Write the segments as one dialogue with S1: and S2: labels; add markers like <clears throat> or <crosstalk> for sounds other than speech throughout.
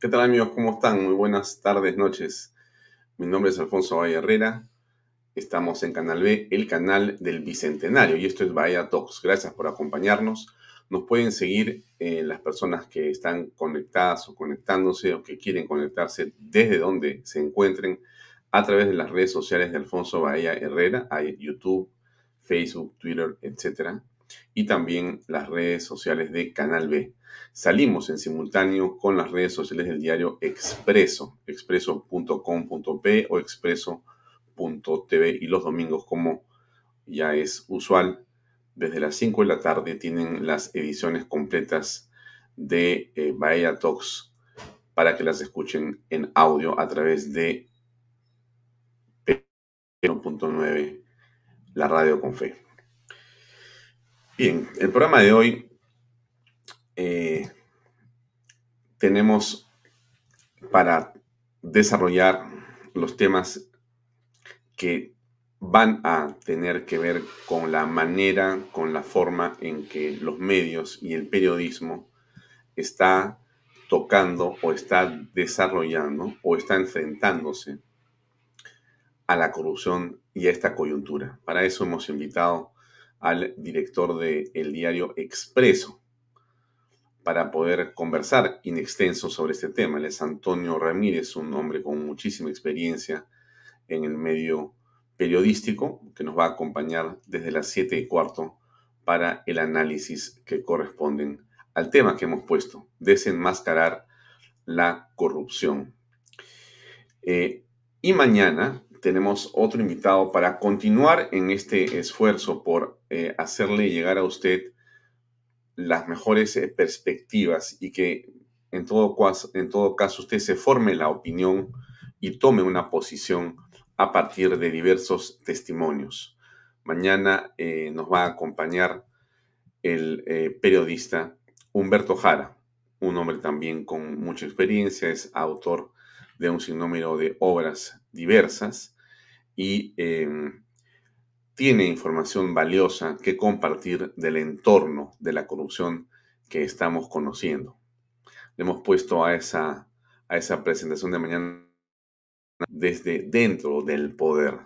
S1: ¿Qué tal amigos? ¿Cómo están? Muy buenas tardes, noches. Mi nombre es Alfonso Valle Herrera. Estamos en Canal B, el canal del Bicentenario, y esto es Bahía Talks. Gracias por acompañarnos. Nos pueden seguir eh, las personas que están conectadas o conectándose o que quieren conectarse desde donde se encuentren a través de las redes sociales de Alfonso Bahía Herrera. Hay YouTube, Facebook, Twitter, etc. Y también las redes sociales de Canal B. Salimos en simultáneo con las redes sociales del diario Expreso, expreso.com.p o expreso.tv y los domingos, como ya es usual, desde las 5 de la tarde tienen las ediciones completas de eh, Bahía Talks para que las escuchen en audio a través de 1.9, la radio con fe. Bien, el programa de hoy eh, tenemos para desarrollar los temas que van a tener que ver con la manera, con la forma en que los medios y el periodismo está tocando o está desarrollando o está enfrentándose a la corrupción y a esta coyuntura. Para eso hemos invitado al director del diario Expreso, para poder conversar in extenso sobre este tema. Él es Antonio Ramírez, un hombre con muchísima experiencia en el medio periodístico, que nos va a acompañar desde las 7 y cuarto para el análisis que corresponden al tema que hemos puesto, desenmascarar la corrupción. Eh, y mañana tenemos otro invitado para continuar en este esfuerzo por eh, hacerle llegar a usted las mejores eh, perspectivas y que en todo, en todo caso usted se forme la opinión y tome una posición a partir de diversos testimonios. Mañana eh, nos va a acompañar el eh, periodista Humberto Jara, un hombre también con mucha experiencia, es autor de un sinnúmero de obras diversas y em, tiene información valiosa que compartir del entorno de la corrupción que estamos conociendo. Le hemos puesto a esa, a esa presentación de mañana desde dentro del poder.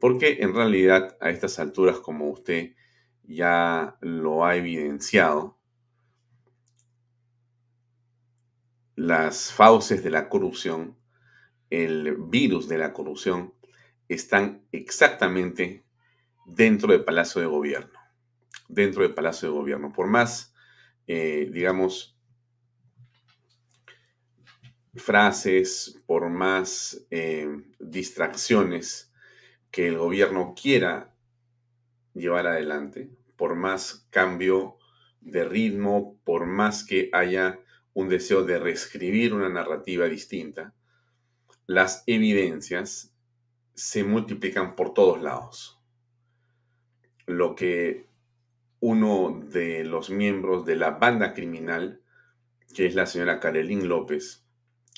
S1: Porque en realidad a estas alturas, como usted ya lo ha evidenciado, las fauces de la corrupción, el virus de la corrupción, están exactamente dentro del Palacio de Gobierno. Dentro del Palacio de Gobierno. Por más, eh, digamos, frases, por más eh, distracciones que el gobierno quiera llevar adelante, por más cambio de ritmo, por más que haya un deseo de reescribir una narrativa distinta, las evidencias se multiplican por todos lados lo que uno de los miembros de la banda criminal, que es la señora Karelín López,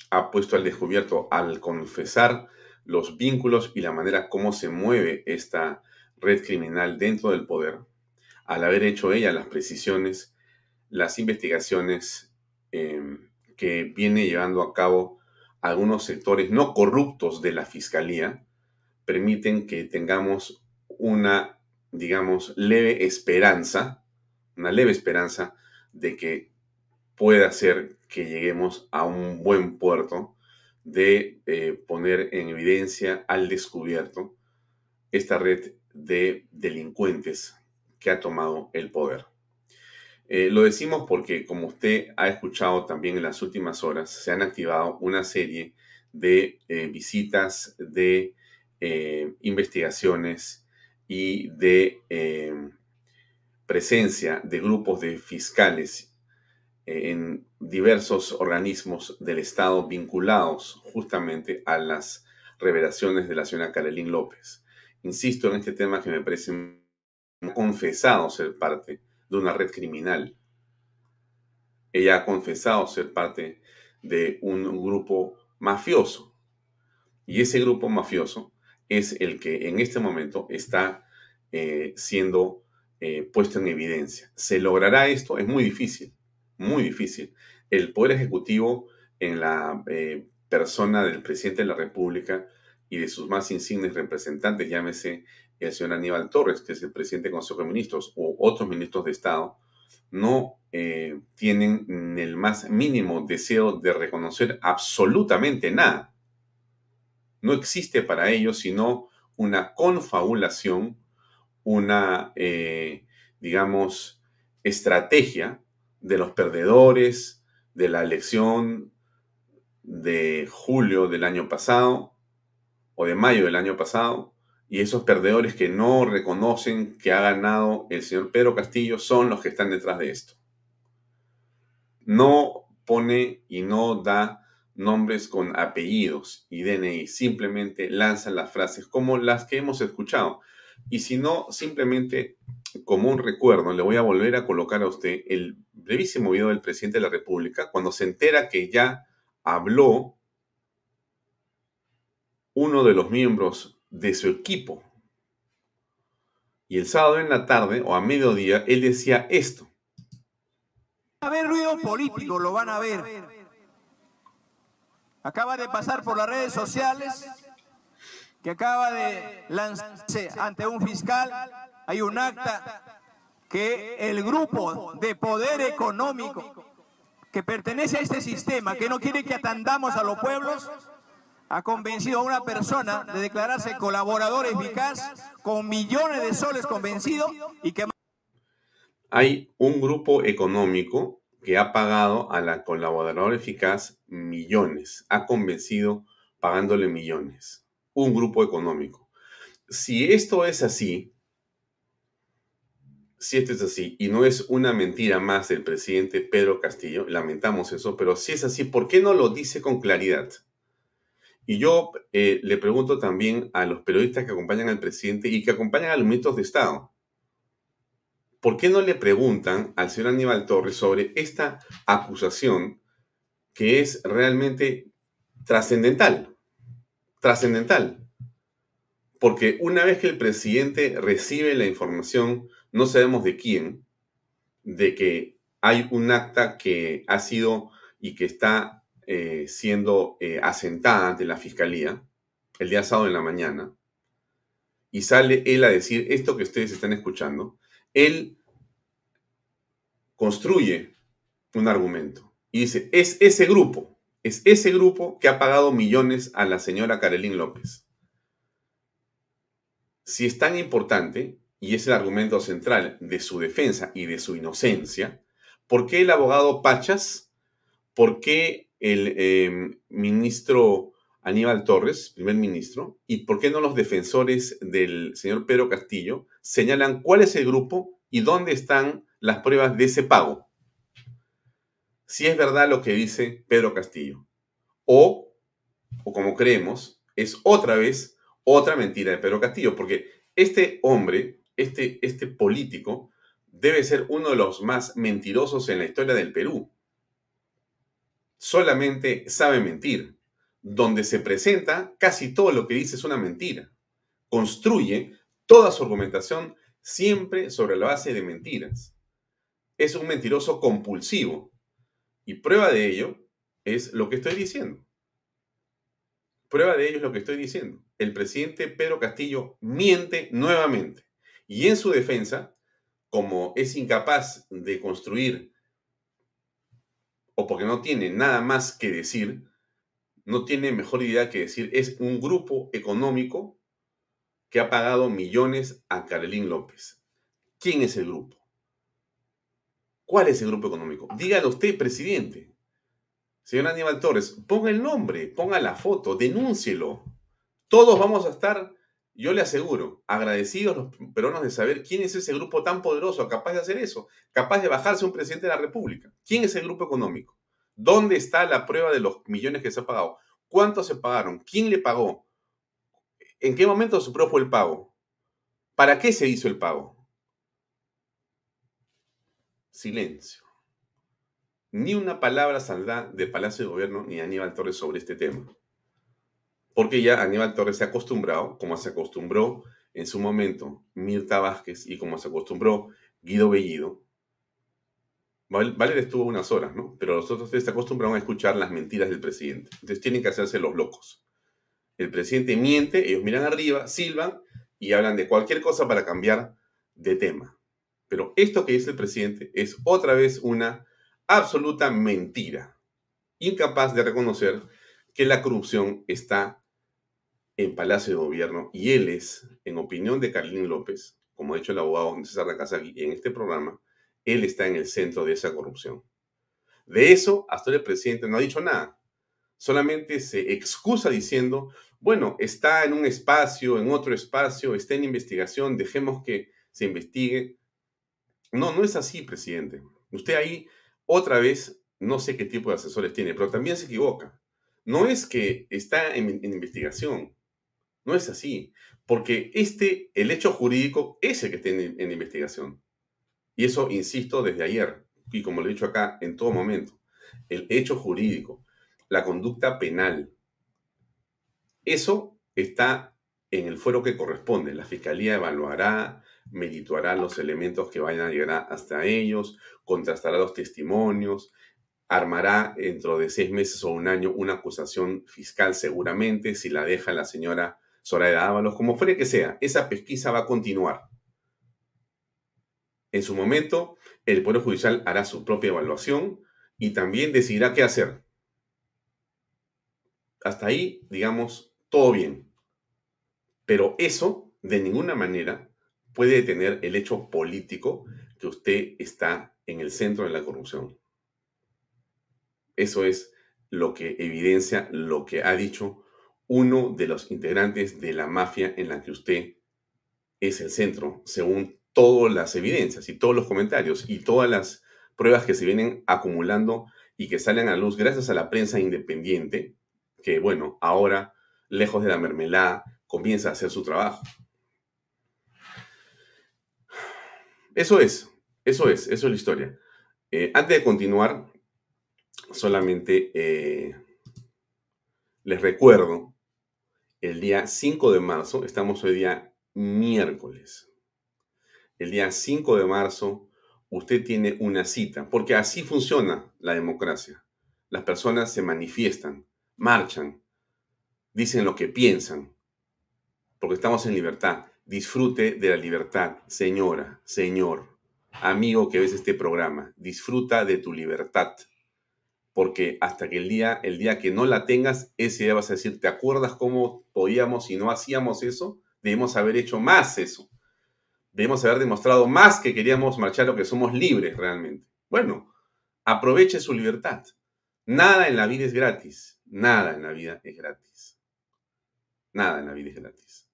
S1: ha puesto al descubierto al confesar los vínculos y la manera como se mueve esta red criminal dentro del poder, al haber hecho ella las precisiones, las investigaciones em, que viene llevando a cabo algunos sectores no corruptos de la fiscalía, permiten que tengamos una, digamos, leve esperanza, una leve esperanza de que pueda ser que lleguemos a un buen puerto de eh, poner en evidencia al descubierto esta red de delincuentes que ha tomado el poder. Eh, lo decimos porque, como usted ha escuchado también en las últimas horas, se han activado una serie de eh, visitas, de investigaciones y de presencia de grupos de fiscales en diversos organismos del Estado vinculados justamente a las revelaciones de la señora Carolín López. Insisto en este tema que me parece confesado ser parte de una red criminal. Ella ha confesado ser parte de un grupo mafioso. Y ese grupo mafioso es el que en este momento está eh, siendo eh, puesto en evidencia. ¿Se logrará esto? Es muy difícil muy difícil. El Poder Ejecutivo, en la eh, persona del presidente de la República y de sus más insignes representantes, llámese el señor Aníbal Torres, que es el presidente del Consejo de Ministros, u otros ministros de Estado, no tienen el más mínimo deseo de reconocer absolutamente nada. No existe para ellos sino una confabulación, una, eh, digamos, estrategia de los perdedores de la elección de julio del año pasado o de mayo del año pasado, y esos perdedores que no reconocen que ha ganado el señor Pedro Castillo son los que están detrás de esto. No pone y no da nombres con apellidos y DNI, simplemente lanza las frases como las que hemos escuchado. Y si no, simplemente como un recuerdo, le voy a volver a colocar a usted el brevísimo video del presidente de la República cuando se entera que ya habló uno de los miembros de su equipo. Y el sábado en la tarde o a mediodía, él decía esto.
S2: A ver ruido político, lo van a ver. Acaba de pasar por las redes sociales que acaba de lanzarse ante un fiscal. Hay un acta que el grupo de poder económico que pertenece a este sistema, que no quiere que atendamos a los pueblos, ha convencido a una persona de declararse colaborador eficaz con millones de soles convencido y que...
S1: Hay un grupo económico que ha pagado a la colaboradora eficaz millones, ha convencido pagándole millones. Un grupo económico. Si esto es así, si esto es así y no es una mentira más del presidente Pedro Castillo, lamentamos eso, pero si es así, ¿por qué no lo dice con claridad? Y yo eh, le pregunto también a los periodistas que acompañan al presidente y que acompañan a los ministros de Estado, ¿por qué no le preguntan al señor Aníbal Torres sobre esta acusación que es realmente trascendental? Trascendental. Porque una vez que el presidente recibe la información no sabemos de quién, de que hay un acta que ha sido y que está eh, siendo eh, asentada ante la fiscalía el día sábado en la mañana, y sale él a decir esto que ustedes están escuchando, él construye un argumento y dice, es ese grupo, es ese grupo que ha pagado millones a la señora Carolín López. Si es tan importante, y es el argumento central de su defensa y de su inocencia, ¿por qué el abogado Pachas, por qué el em, ministro Aníbal Torres, primer ministro, y por qué no los defensores del señor Pedro Castillo señalan cuál es el grupo y dónde están las pruebas de ese pago? Si es verdad lo que dice Pedro Castillo, o, o como creemos, es otra vez otra mentira de Pedro Castillo, porque este hombre este, este político debe ser uno de los más mentirosos en la historia del Perú. Solamente sabe mentir. Donde se presenta casi todo lo que dice es una mentira. Construye toda su argumentación siempre sobre la base de mentiras. Es un mentiroso compulsivo. Y prueba de ello es lo que estoy diciendo. Prueba de ello es lo que estoy diciendo. El presidente Pedro Castillo miente nuevamente. Y en su defensa, como es incapaz de construir o porque no tiene nada más que decir, no tiene mejor idea que decir, es un grupo económico que ha pagado millones a Carolín López. ¿Quién es el grupo? ¿Cuál es el grupo económico? Dígalo usted, presidente. Señor Aníbal Torres, ponga el nombre, ponga la foto, denúncielo. Todos vamos a estar, yo le aseguro, agradecidos los peruanos de saber quién es ese grupo tan poderoso, capaz de hacer eso, capaz de bajarse un presidente de la República. ¿Quién es el grupo económico? ¿Dónde está la prueba de los millones que se ha pagado? ¿Cuántos se pagaron? ¿Quién le pagó? ¿En qué momento se fue el pago? ¿Para qué se hizo el pago? Silencio. Ni una palabra saldrá de Palacio de Gobierno ni Aníbal Torres sobre este tema. Porque ya Aníbal Torres se ha acostumbrado, como se acostumbró en su momento Mirta Vázquez y como se acostumbró Guido Bellido. Valer estuvo unas horas, ¿no? Pero los otros se acostumbraron a escuchar las mentiras del presidente. Entonces tienen que hacerse los locos. El presidente miente, ellos miran arriba, silban y hablan de cualquier cosa para cambiar de tema. Pero esto que dice el presidente es otra vez una absoluta mentira. Incapaz de reconocer que la corrupción está en Palacio de Gobierno y él es, en opinión de Carlín López, como ha dicho el abogado César Nakazaki en este programa, él está en el centro de esa corrupción. De eso, hasta el presidente no ha dicho nada. Solamente se excusa diciendo, bueno, está en un espacio, en otro espacio, está en investigación, dejemos que se investigue. No, no es así, presidente. Usted ahí, otra vez, no sé qué tipo de asesores tiene, pero también se equivoca. No es que está en, investigación. No es así. Porque este, el hecho jurídico, es el que está en, investigación. Y eso, insisto, desde ayer, y como lo he dicho acá en todo momento, el hecho jurídico, la conducta penal, eso está en el fuero que corresponde. La fiscalía evaluará, medituará los elementos que vayan a llegar hasta ellos, contrastará los testimonios, armará dentro de seis meses o un año una acusación fiscal seguramente, si la deja la señora Soraya Ábalos, como fuere que sea, esa pesquisa va a continuar. En su momento, el Poder Judicial hará su propia evaluación y también decidirá qué hacer. Hasta ahí, digamos, todo bien. Pero eso, de ninguna manera, puede detener el hecho político que usted está en el centro de la corrupción. Eso es lo que evidencia lo que ha dicho uno de los integrantes de la mafia en la que usted es el centro, según todas las evidencias y todos los comentarios y todas las pruebas que se vienen acumulando y que salen a luz gracias a la prensa independiente, que bueno, ahora lejos de la mermelada, comienza a hacer su trabajo. Eso es, eso es, eso es la historia. Eh, antes de continuar, solamente eh, les recuerdo, el día 5 de marzo, estamos hoy día miércoles, el día 5 de marzo usted tiene una cita, porque así funciona la democracia. Las personas se manifiestan, marchan, dicen lo que piensan, porque estamos en libertad. Disfrute de la libertad, señora, señor, amigo que ves este programa. Disfruta de tu libertad, porque hasta que el día, el día que no la tengas, ese día vas a decir, ¿te acuerdas cómo podíamos y no hacíamos eso? Debemos haber hecho más eso. Debemos haber demostrado más que queríamos marchar lo que somos libres realmente. Bueno, aproveche su libertad. Nada en la vida es gratis. Nada en la vida es gratis. Nada en la vida es gratis.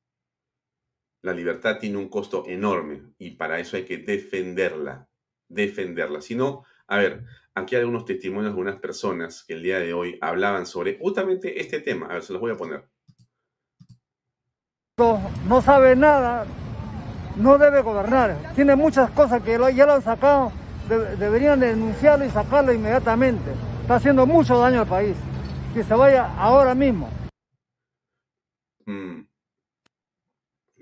S1: La libertad tiene un costo enorme y para eso hay que defenderla, defenderla. Si no, a ver, aquí hay algunos testimonios de unas personas que el día de hoy hablaban sobre justamente este tema. A ver, se los voy a poner.
S3: No sabe nada, no debe gobernar. Tiene muchas cosas que ya lo han sacado. deberían denunciarlo y sacarlo inmediatamente. Está haciendo mucho daño al país. que se vaya ahora mismo.
S1: Mm.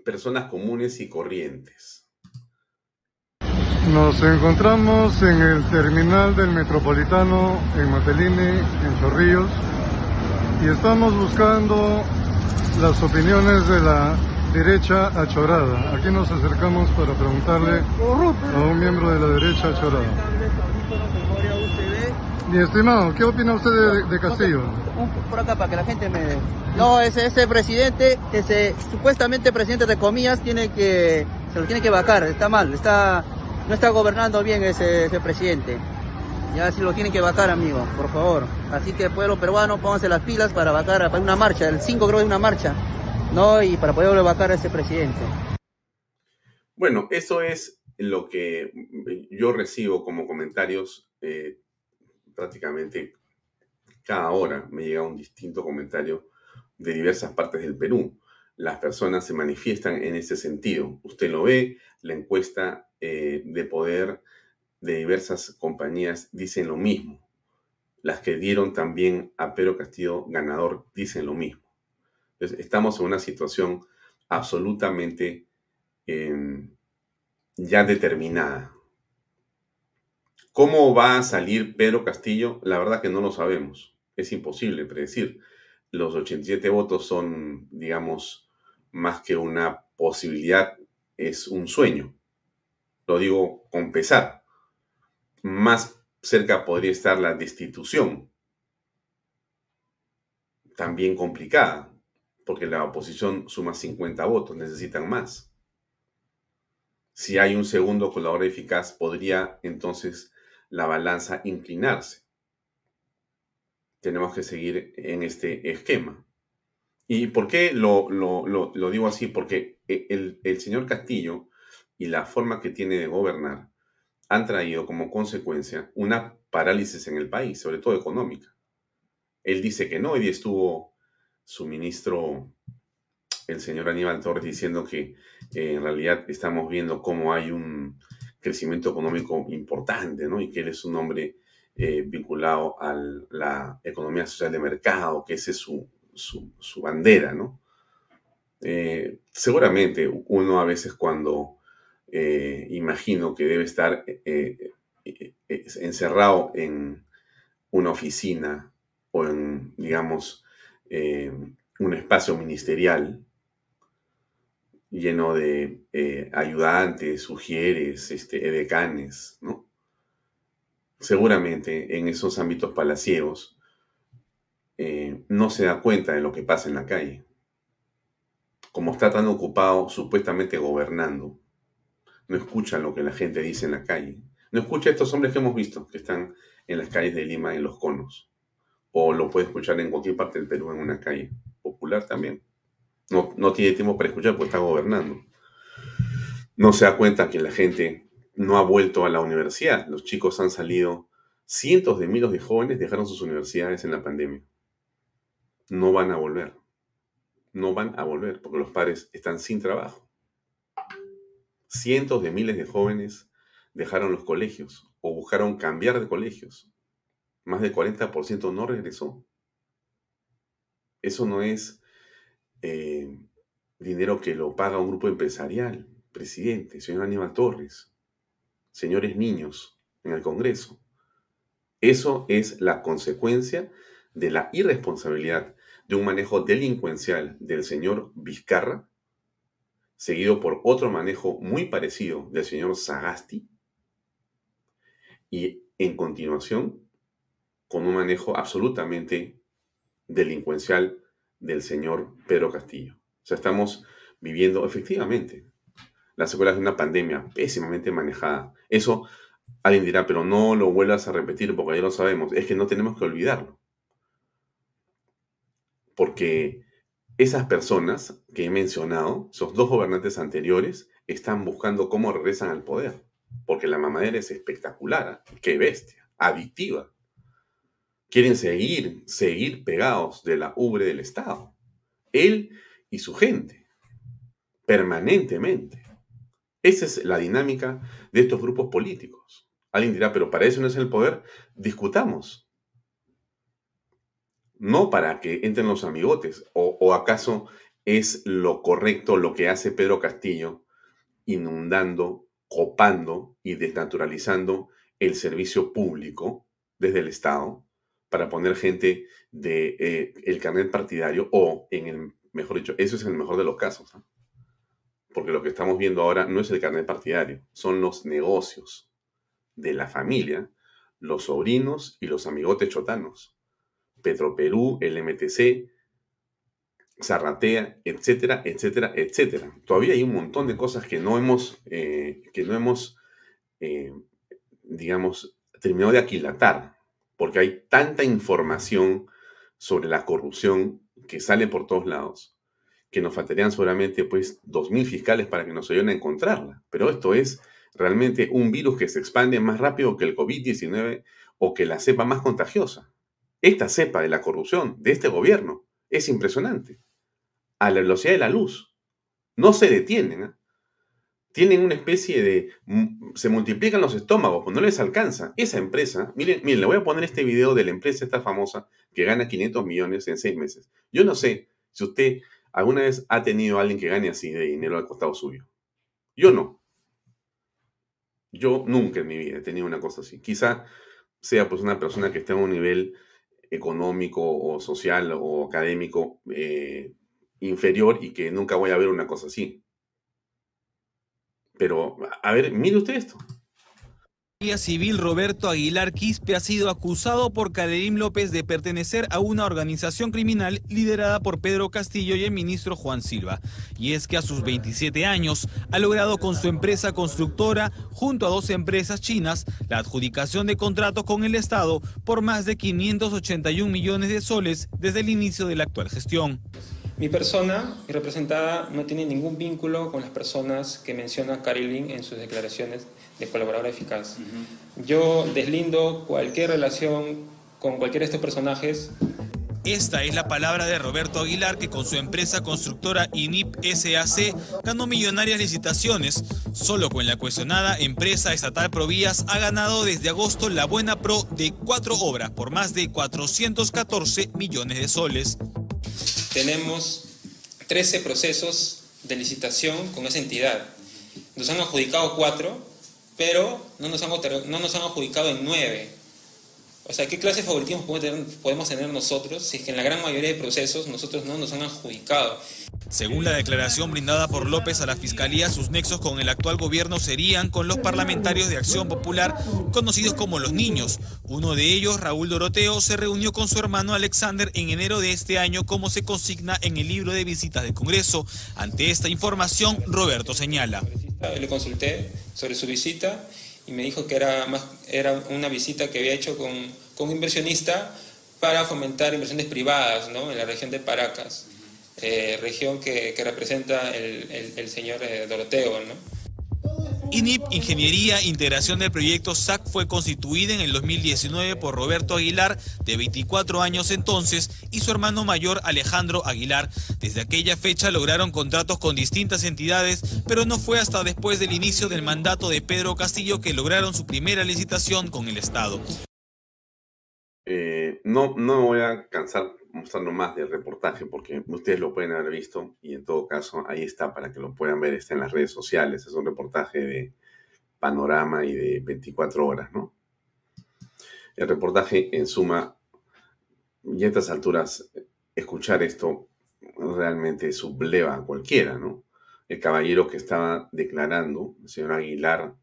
S1: Personas comunes y corrientes.
S4: Nos encontramos en el terminal del Metropolitano en Matelini, en Chorrillos, y estamos buscando las opiniones de la derecha achorada. Aquí nos acercamos para preguntarle a un miembro de la derecha achorada. Mi estimado, ¿qué opina usted de, Castillo?
S5: Por acá para que la gente me... No, ese, ese presidente, ese supuestamente presidente de comillas, tiene que, se lo tiene que vacar, está mal, está, no está gobernando bien ese, ese presidente. Ya si lo tienen que vacar, amigo, por favor. Así que pueblo peruano, pónganse las pilas para vacar, para una marcha, el 5 creo de una marcha, ¿no? Y para poder vacar a ese presidente.
S1: Bueno, eso es lo que yo recibo como comentarios eh, prácticamente cada hora me llega un distinto comentario de diversas partes del Perú. Las personas se manifiestan en ese sentido. Usted lo ve, la encuesta eh, de poder de diversas compañías dicen lo mismo. Las que dieron también a Pedro Castillo ganador dicen lo mismo. Estamos en una situación absolutamente em, ya determinada. ¿Cómo va a salir Pedro Castillo? La verdad que no lo sabemos. Es imposible predecir. Los 87 votos son, digamos, más que una posibilidad, es un sueño. Lo digo con pesar. Más cerca podría estar la destitución. También complicada, porque la oposición suma 50 votos, necesitan más. Si hay un segundo colador eficaz, podría entonces la balanza inclinarse. Tenemos que seguir en este esquema. ¿Y por qué lo, digo así? Porque e, el, el señor Castillo y la forma que tiene de gobernar han traído como consecuencia una parálisis en el país, sobre todo económica. Él dice que no, y estuvo su ministro, el señor Aníbal Torres, diciendo que eh, en realidad estamos viendo cómo hay un crecimiento económico importante, ¿no? Y que él es un hombre eh, vinculado a la economía social de mercado, que esa es su, bandera, ¿no? Eh, seguramente uno a veces cuando imagino que debe estar encerrado en una oficina o en, digamos, un espacio ministerial, lleno de eh, ayudantes, sugieres, este, edecanes. Seguramente en esos ámbitos palaciegos eh, no se da cuenta de lo que pasa en la calle. Como está tan ocupado supuestamente gobernando, no escucha lo que la gente dice en la calle. No escucha a estos hombres que hemos visto, que están en las calles de Lima, en los conos. O lo puede escuchar en cualquier parte del Perú, en una calle popular también. No, tiene tiempo para escuchar porque está gobernando. No se da cuenta que la gente no ha vuelto a la universidad. Los chicos han salido, cientos de miles de jóvenes dejaron sus universidades en la pandemia. No van a volver. No van a volver porque los padres están sin trabajo. Cientos de miles de jóvenes dejaron los colegios o buscaron cambiar de colegios. Más del 40% no regresó. Eso no es eh, dinero que lo paga un grupo empresarial, presidente, señor Aníbal Torres, señores niños en el Congreso. Eso es la consecuencia de la irresponsabilidad de un manejo delincuencial del señor Vizcarra, seguido por otro manejo muy parecido del señor Sagasti, y en continuación con un manejo absolutamente delincuencial del señor Pedro Castillo. O sea, estamos viviendo efectivamente las secuelas de una pandemia pésimamente manejada. Eso alguien dirá, pero no lo vuelvas a repetir porque ya lo sabemos. Es que no tenemos que olvidarlo. Porque esas personas que he mencionado, esos dos gobernantes anteriores, están buscando cómo regresan al poder. Porque la mamadera es espectacular. Qué bestia. Adictiva quieren seguir, seguir pegados de la ubre del Estado. Él y su gente, permanentemente. Esa es la dinámica de estos grupos políticos. Alguien dirá, pero para eso no es el poder. Discutamos. no para que entren los amigotes. O, o acaso es lo correcto lo que hace Pedro Castillo, inundando, copando y desnaturalizando el servicio público desde el Estado para poner gente de eh, el carnet partidario o en el mejor dicho, eso es en el mejor de los casos. Porque lo que estamos viendo ahora no es el carnet partidario, son los negocios de la familia, los sobrinos y los amigotes chotanos. Petroperú, el MTC, Zarratea, etcétera, etcétera, etcétera. Todavía hay un montón de cosas que no hemos, eh, que no hemos eh, digamos, terminado de aquilatar, porque hay tanta información sobre la corrupción que sale por todos lados, que nos faltarían solamente pues 2.000 fiscales para que nos ayuden a encontrarla. Pero esto es realmente un virus que se expande más rápido que el COVID-19 o que la cepa más contagiosa. Esta cepa de la corrupción de este gobierno es impresionante. A la velocidad de la luz. No se detienen. ¿eh? Tienen una especie de... Se multiplican los estómagos, pues no les alcanza. Esa empresa, miren, miren, le voy a poner este video de la empresa esta famosa que gana 500 millones en seis meses. Yo no sé si usted alguna vez ha tenido a alguien que gane así de dinero al costado suyo. Yo no. Yo nunca en mi vida he tenido una cosa así. Quizá sea pues una persona que esté en un nivel económico o social o académico eh, inferior y que nunca voy a ver una cosa así. Pero, a ver, mire usted esto.
S6: Civil Roberto Aguilar Quispe ha sido acusado por Caderim López de pertenecer a una organización criminal liderada por Pedro Castillo y el ministro Juan Silva. Y es que a sus 27 años ha logrado con su empresa constructora, junto a dos empresas chinas, la adjudicación de contratos con el Estado por más de 581 millones de soles desde el inicio de la actual gestión.
S7: Mi persona, mi representada, no tiene ningún vínculo con las personas que menciona Carilin en sus declaraciones de colaboradora eficaz. Yo deslindo cualquier relación con cualquiera de estos personajes.
S6: Esta es la palabra de Roberto Aguilar, que con su empresa constructora INIP SAC ganó millonarias licitaciones. Solo con la cuestionada empresa estatal Provías ha ganado desde agosto la Buena Pro de cuatro obras por más de 414 millones de soles
S7: tenemos 13 procesos de licitación con esa entidad. Nos han adjudicado cuatro, pero no nos han, no nos han adjudicado en nueve. O sea, ¿qué clase de favoritismo podemos tener nosotros si es que en la gran mayoría de procesos nosotros no nos han adjudicado?
S6: Según la declaración brindada por López a la Fiscalía, sus nexos con el actual gobierno serían con los parlamentarios de Acción Popular, conocidos como los niños. Uno de ellos, Raúl Doroteo, se reunió con su hermano Alexander en enero de este año, como se consigna en el libro de visitas del Congreso. Ante esta información, Roberto señala.
S7: Le consulté sobre su visita y me dijo que era, más, era una visita que había hecho con, con un inversionista para fomentar inversiones privadas en la región de Paracas. Eh, región que, representa el, señor eh, Doroteo.
S6: INIP, Ingeniería Integración del Proyecto SAC, fue constituida en el 2019 por Roberto Aguilar, de 24 años entonces, y su hermano mayor Alejandro Aguilar. Desde aquella fecha lograron contratos con distintas entidades, pero no fue hasta después del inicio del mandato de Pedro Castillo que lograron su primera licitación con el Estado.
S1: Eh, no, no voy a cansar mostrando más del reportaje porque ustedes lo pueden haber visto y en todo caso ahí está para que lo puedan ver, está en las redes sociales, es un reportaje de panorama y de 24 horas, ¿no? El reportaje en suma, y a estas alturas, escuchar esto realmente subleva a cualquiera, ¿no? El caballero que estaba declarando, el señor Aguilar,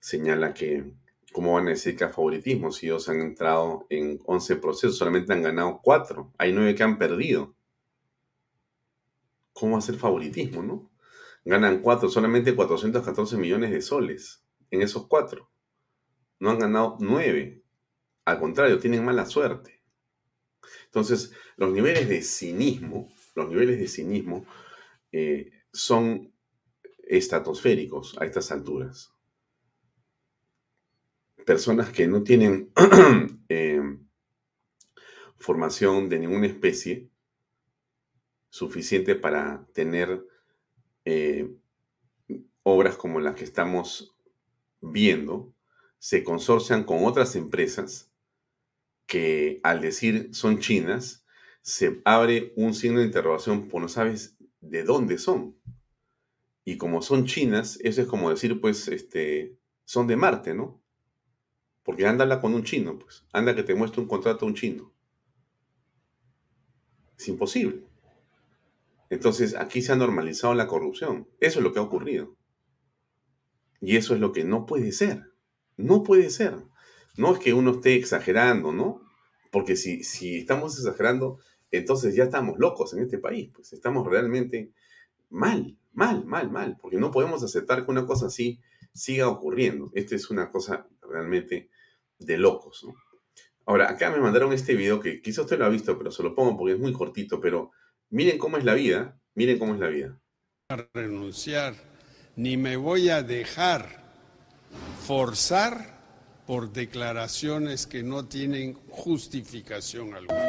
S1: señala que ¿Cómo van a decir que a favoritismo si ellos han entrado en 11 procesos, solamente han ganado 4? Hay 9 que han perdido. ¿Cómo va a ser favoritismo, no? Ganan 4, solamente 414 millones de soles en esos 4. No han ganado 9. Al contrario, tienen mala suerte. Entonces, los niveles de cinismo, los niveles de cinismo eh, son estratosféricos a estas alturas personas que no tienen <clears throat> eh, formación de ninguna especie suficiente para tener eh, obras como las que estamos viendo, se consorcian con otras empresas que al decir son chinas, se abre un signo de interrogación, pues no sabes de dónde son. Y como son chinas, eso es como decir, pues, este, son de Marte, ¿no? Porque ándala con un chino, pues. Anda que te muestre un contrato a un chino. Es imposible. Entonces, aquí se ha normalizado la corrupción. Eso es lo que ha ocurrido. Y eso es lo que no puede ser. No puede ser. No es que uno esté exagerando, ¿no? Porque si, si estamos exagerando, entonces ya estamos locos en este país. Pues estamos realmente mal, mal, mal, mal. Porque no podemos aceptar que una cosa así siga ocurriendo. Esta es una cosa realmente de locos, ¿no? Ahora, acá me mandaron este video que quizás usted lo ha visto, pero se lo pongo porque es muy cortito, pero miren cómo es la vida, miren cómo es la vida.
S8: renunciar, ni me voy a dejar forzar por declaraciones que no tienen justificación alguna.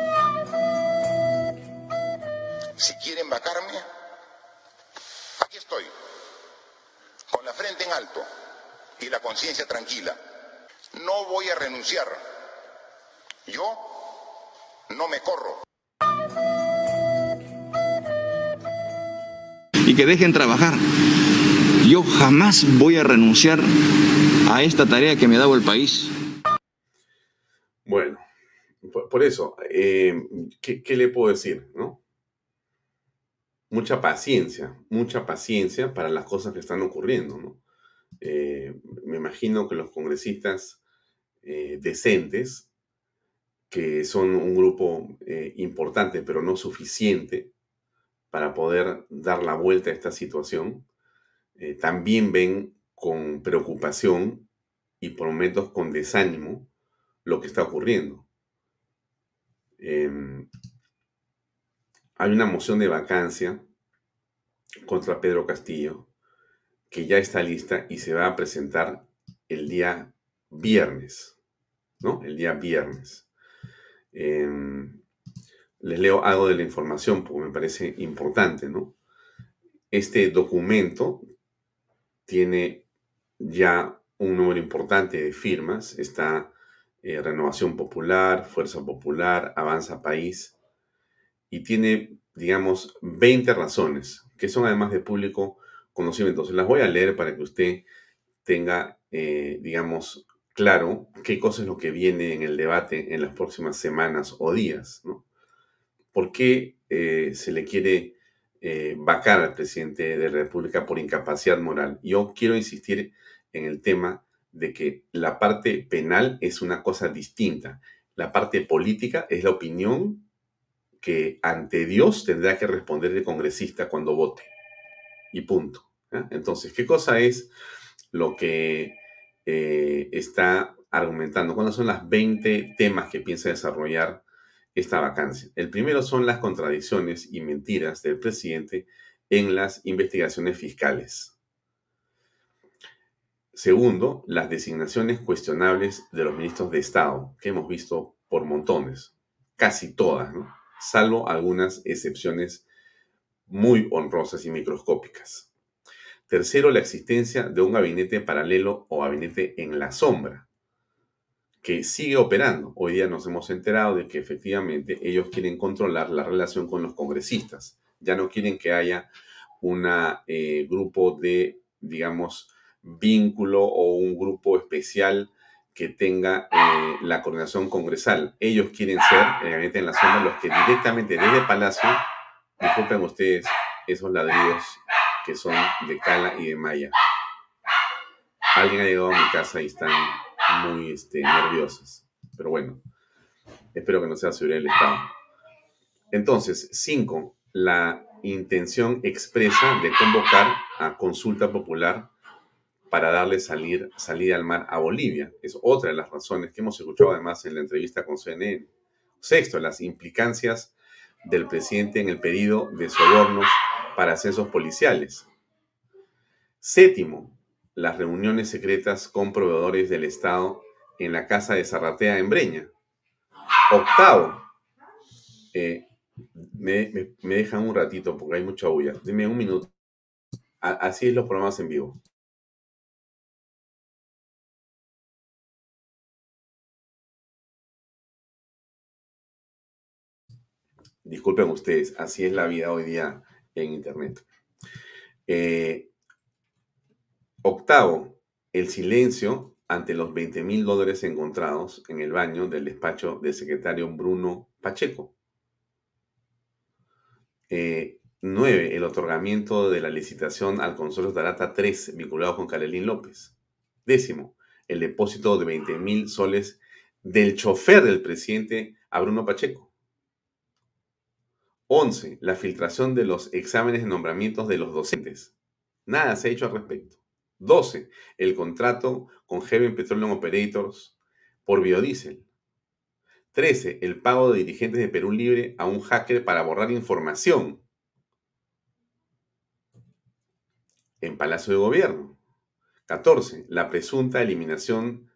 S9: Si quieren vacarme, aquí estoy, con la frente en alto y la conciencia tranquila. No voy a renunciar. Yo no me corro.
S10: Y que dejen trabajar. Yo jamás voy a renunciar a esta tarea que me ha dado el país.
S1: Bueno, por, eso, eh, ¿qué, ¿qué, le puedo decir? ¿no? Mucha paciencia, mucha paciencia para las cosas que están ocurriendo. ¿no? Eh, me imagino que los congresistas eh, decentes que son un grupo eh, importante pero no suficiente para poder dar la vuelta a esta situación, también ven con preocupación y por momentos con desánimo lo que está ocurriendo. Em, hay una moción de vacancia contra Pedro Castillo que ya está lista y se va a presentar el día viernes, ¿no? El día viernes. Em, les leo algo de la información porque me parece importante, ¿no? Este documento tiene ya un número importante de firmas. Está eh, Renovación Popular, Fuerza Popular, Avanza País, y tiene, digamos, 20 razones, que son además de público conocimiento. Se las voy a leer para que usted tenga, eh, digamos, claro qué cosa es lo que viene en el debate en las próximas semanas o días. ¿Por qué eh, se le quiere eh, vacar al presidente de la República por incapacidad moral? Yo quiero insistir en el tema de que la parte penal es una cosa distinta. La parte política es la opinión que ante Dios tendrá que responder el congresista cuando vote. Y punto. Entonces, ¿qué cosa es lo que eh, está argumentando cuáles son las 20 temas que piensa desarrollar esta vacancia. El primero son las contradicciones y mentiras del presidente en las investigaciones fiscales. Segundo, las designaciones cuestionables de los ministros de Estado, que hemos visto por montones, casi todas, salvo algunas excepciones muy honrosas y microscópicas. Tercero, la existencia de un gabinete paralelo o gabinete en la sombra, que sigue operando. Hoy día nos hemos enterado de que efectivamente ellos quieren controlar la relación con los congresistas. Ya no quieren que haya un eh, grupo de, digamos, vínculo o un grupo especial que tenga eh, la coordinación congresal. Ellos quieren ser, el gabinete en la sombra, los que directamente desde Palacio, disculpen ustedes esos ladrillos que son de Cala y de Maya. Alguien ha llegado a mi casa y están muy este, nerviosas. Pero bueno, espero que no sea seguridad del Estado. Entonces, cinco, la intención expresa de convocar a consulta popular para darle salir, salida al mar a Bolivia. Es otra de las razones que hemos escuchado además en la entrevista con CNN. Sexto, las implicancias del presidente en el pedido de sobornos para ascensos policiales. Séptimo, las reuniones secretas con proveedores del Estado en la casa de Zarratea en Breña. Octavo, eh, me, dejan un ratito porque hay mucha bulla. Dime un minuto. así es los programas en vivo. Disculpen ustedes, así es la vida hoy día en Internet. Eh, octavo, el silencio ante los 20 mil dólares encontrados en el baño del despacho del secretario Bruno Pacheco. Eh, nueve, el otorgamiento de la licitación al consorcio Tarata 3 vinculado con Carolín López. Décimo, el depósito de 20 mil soles del chofer del presidente a Bruno Pacheco. 11. La filtración de los exámenes de nombramientos de los docentes. Nada se ha hecho al respecto. 12. El contrato con Heaven Petroleum Operators por biodiesel. 13. El pago de dirigentes de Perú Libre a un hacker para borrar información en Palacio de Gobierno. 14. La presunta eliminación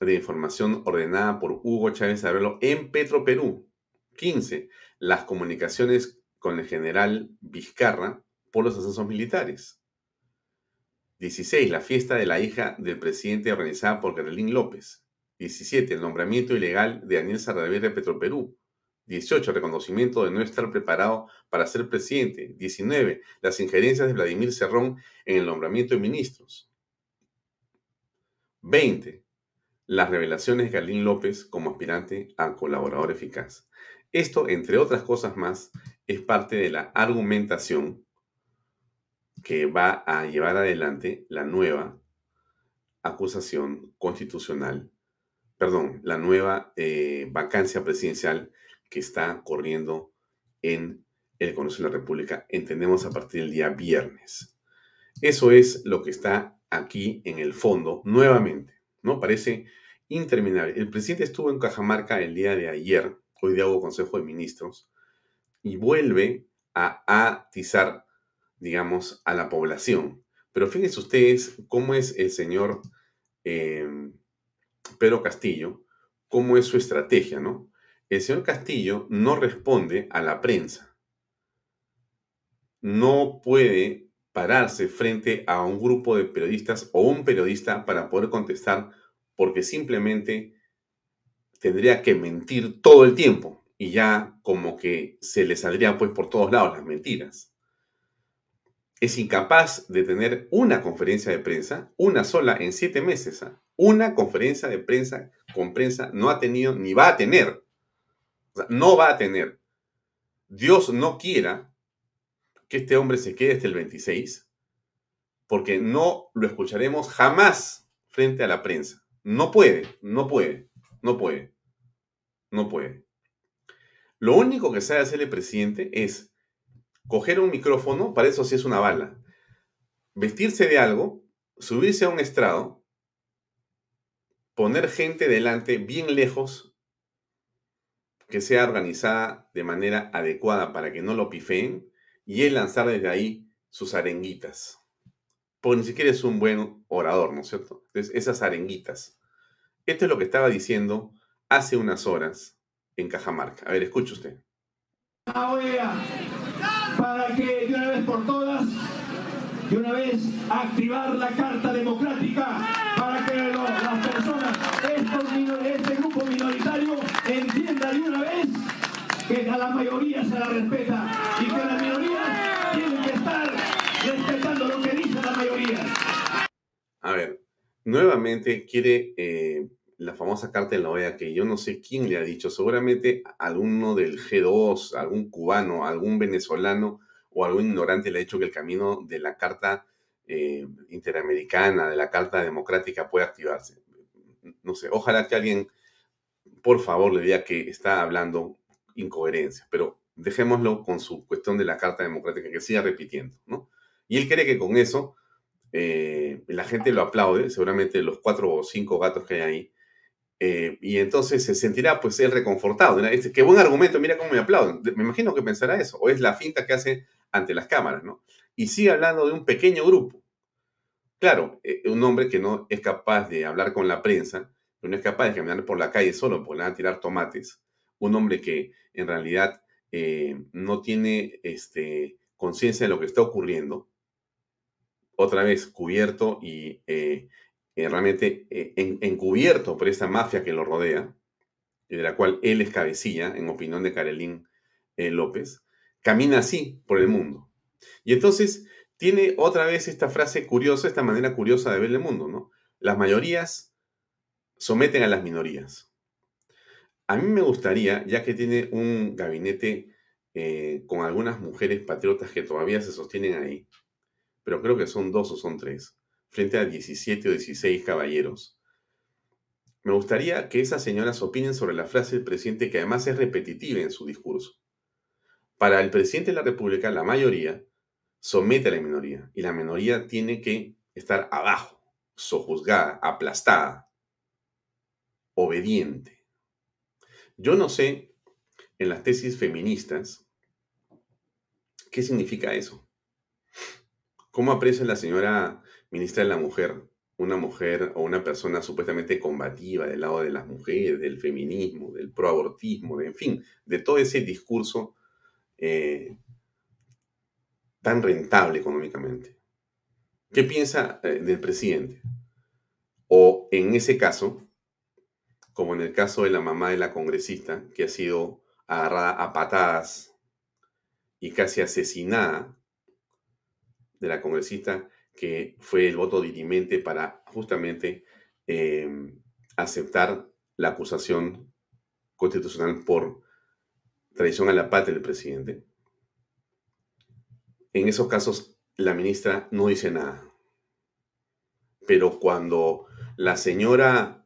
S1: de información ordenada por Hugo Chávez Arvelo en Petroperú. 15. Las comunicaciones con el general Vizcarra por los ascensos militares. 16. La fiesta de la hija del presidente organizada por Carolín López. 17. El nombramiento ilegal de Daniel Sarravier de Petroperú. 18. Reconocimiento de no estar preparado para ser presidente. 19. Las injerencias de Vladimir Cerrón en el nombramiento de ministros. 20. Las revelaciones de Carolín López como aspirante a colaborador eficaz. Esto, entre otras cosas más, es parte de la argumentación que va a llevar adelante la nueva acusación constitucional, perdón, la nueva eh, vacancia presidencial que está corriendo en el Congreso de la República, entendemos a partir del día viernes. Eso es lo que está aquí en el fondo, nuevamente, ¿no? Parece interminable. El presidente estuvo en Cajamarca el día de ayer, hoy día hago Consejo de Ministros, y vuelve a atizar digamos, a la población. Pero fíjense ustedes cómo es el señor em, Pedro Castillo, cómo es su estrategia, ¿no? El señor Castillo no responde a la prensa. No puede pararse frente a un grupo de periodistas o un periodista para poder contestar porque simplemente tendría que mentir todo el tiempo y ya como que se le saldría pues por todos lados las mentiras es incapaz de tener una conferencia de prensa, una sola en siete meses. ¿ah? Una conferencia de prensa con prensa no ha tenido ni va a tener. no va a tener. Dios no quiera que este hombre se quede hasta el 26, porque no lo escucharemos jamás frente a la prensa. No puede, no puede, no puede, no puede. Lo único que sabe hacer el presidente es coger un micrófono, para eso sí es una bala, vestirse de algo, subirse a un estrado, poner gente delante bien lejos, que sea organizada de manera adecuada para que no lo pifeen, y él lanzar desde ahí sus arenguitas. Porque ni siquiera es un buen orador, ¿no es cierto? Entonces, esas arenguitas. Esto es lo que estaba diciendo hace unas horas en Cajamarca. A ver, escuche usted
S2: para que de una vez por todas, de una vez activar la Carta Democrática para que las personas, este grupo minoritario entienda de una vez que a la mayoría se la respeta y que las minorías tienen que estar respetando lo que dice la mayoría.
S1: A ver, nuevamente quiere eh, la famosa carta en la OEA que yo no sé quién le ha dicho, seguramente alguno del G2, algún cubano, algún venezolano o algún ignorante le ha dicho que el camino de la carta eh, interamericana, de la carta democrática puede activarse. No sé, ojalá que alguien, por favor, le diga que está hablando incoherencia, pero dejémoslo con su cuestión de la carta democrática, que siga repitiendo, ¿no? Y él cree que con eso eh, la gente lo aplaude, seguramente los cuatro o cinco gatos que hay ahí, eh, y entonces se sentirá pues él reconfortado. Dice, qué buen argumento, mira cómo me aplauden. Me imagino que pensará eso. O es la finta que hace ante las cámaras, ¿no? Y sigue hablando de un pequeño grupo. Claro, eh, un hombre que no es capaz de hablar con la prensa, no es capaz de caminar por la calle solo porque le van a tirar tomates. Un hombre que en realidad eh, no tiene este, conciencia de lo que está ocurriendo. Otra vez cubierto y realmente eh, encubierto por esa mafia que lo rodea, y de la cual él es cabecilla, en opinión de Karelin eh, López, camina así por el mundo. Y entonces tiene otra vez esta frase curiosa, esta manera curiosa de ver el mundo, ¿no? Las mayorías someten a las minorías. A mí me gustaría, ya que tiene un gabinete eh, con algunas mujeres patriotas que todavía se sostienen ahí, pero creo que son dos o son tres, frente a 17 o 16 caballeros, me gustaría que esas señoras opinen sobre la frase del presidente que además es repetitiva en su discurso. Para el presidente de la República, la mayoría somete a la minoría y la minoría tiene que estar abajo, sojuzgada, aplastada, obediente. Yo no sé en las tesis feministas qué significa eso. ¿Cómo aprecia la señora ministra de la Mujer, una mujer o una persona supuestamente combativa del lado de las mujeres, del feminismo, del proabortismo, de, en fin, de todo ese discurso eh, tan rentable económicamente? ¿Qué piensa eh, del presidente? O en ese caso, como en el caso de la mamá de la congresista, que ha sido agarrada a patadas y casi asesinada de la congresista, que fue el voto dirimente para justamente em, aceptar la acusación constitucional por traición a la patria del presidente. En esos casos, la ministra no dice nada. Pero cuando la señora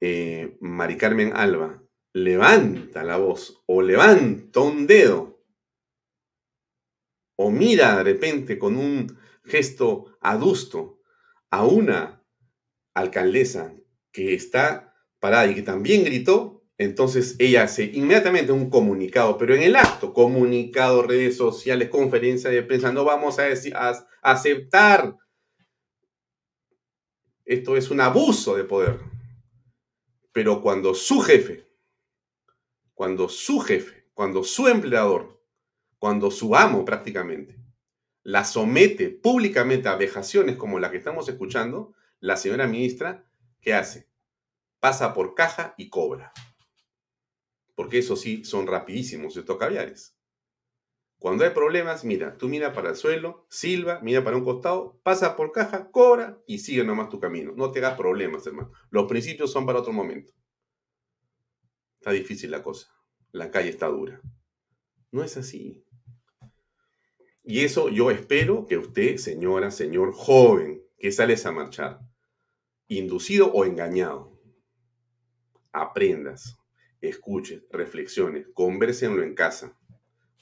S1: eh, Mari Carmen Alba levanta la voz o levanta un dedo o mira de repente con un gesto adusto a una alcaldesa que está parada y que también gritó, entonces ella hace inmediatamente un comunicado, pero en el acto, comunicado, redes sociales, conferencia de prensa, no vamos a, a aceptar. Esto es un abuso de poder. Pero cuando su jefe, cuando su jefe, cuando su empleador, cuando su amo prácticamente, la somete públicamente a vejaciones como la que estamos escuchando, la señora ministra, ¿qué hace? Pasa por caja y cobra. Porque eso sí, son rapidísimos estos caviares. Cuando hay problemas, mira, tú mira para el suelo, silba, mira para un costado, pasa por caja, cobra y sigue nomás tu camino. No te hagas problemas, hermano. Los principios son para otro momento. Está difícil la cosa. La calle está dura. No es así. Y eso yo espero que usted, señora, señor joven, que sales a marchar, inducido o engañado, aprendas, escuches, reflexiones, conversenlo en casa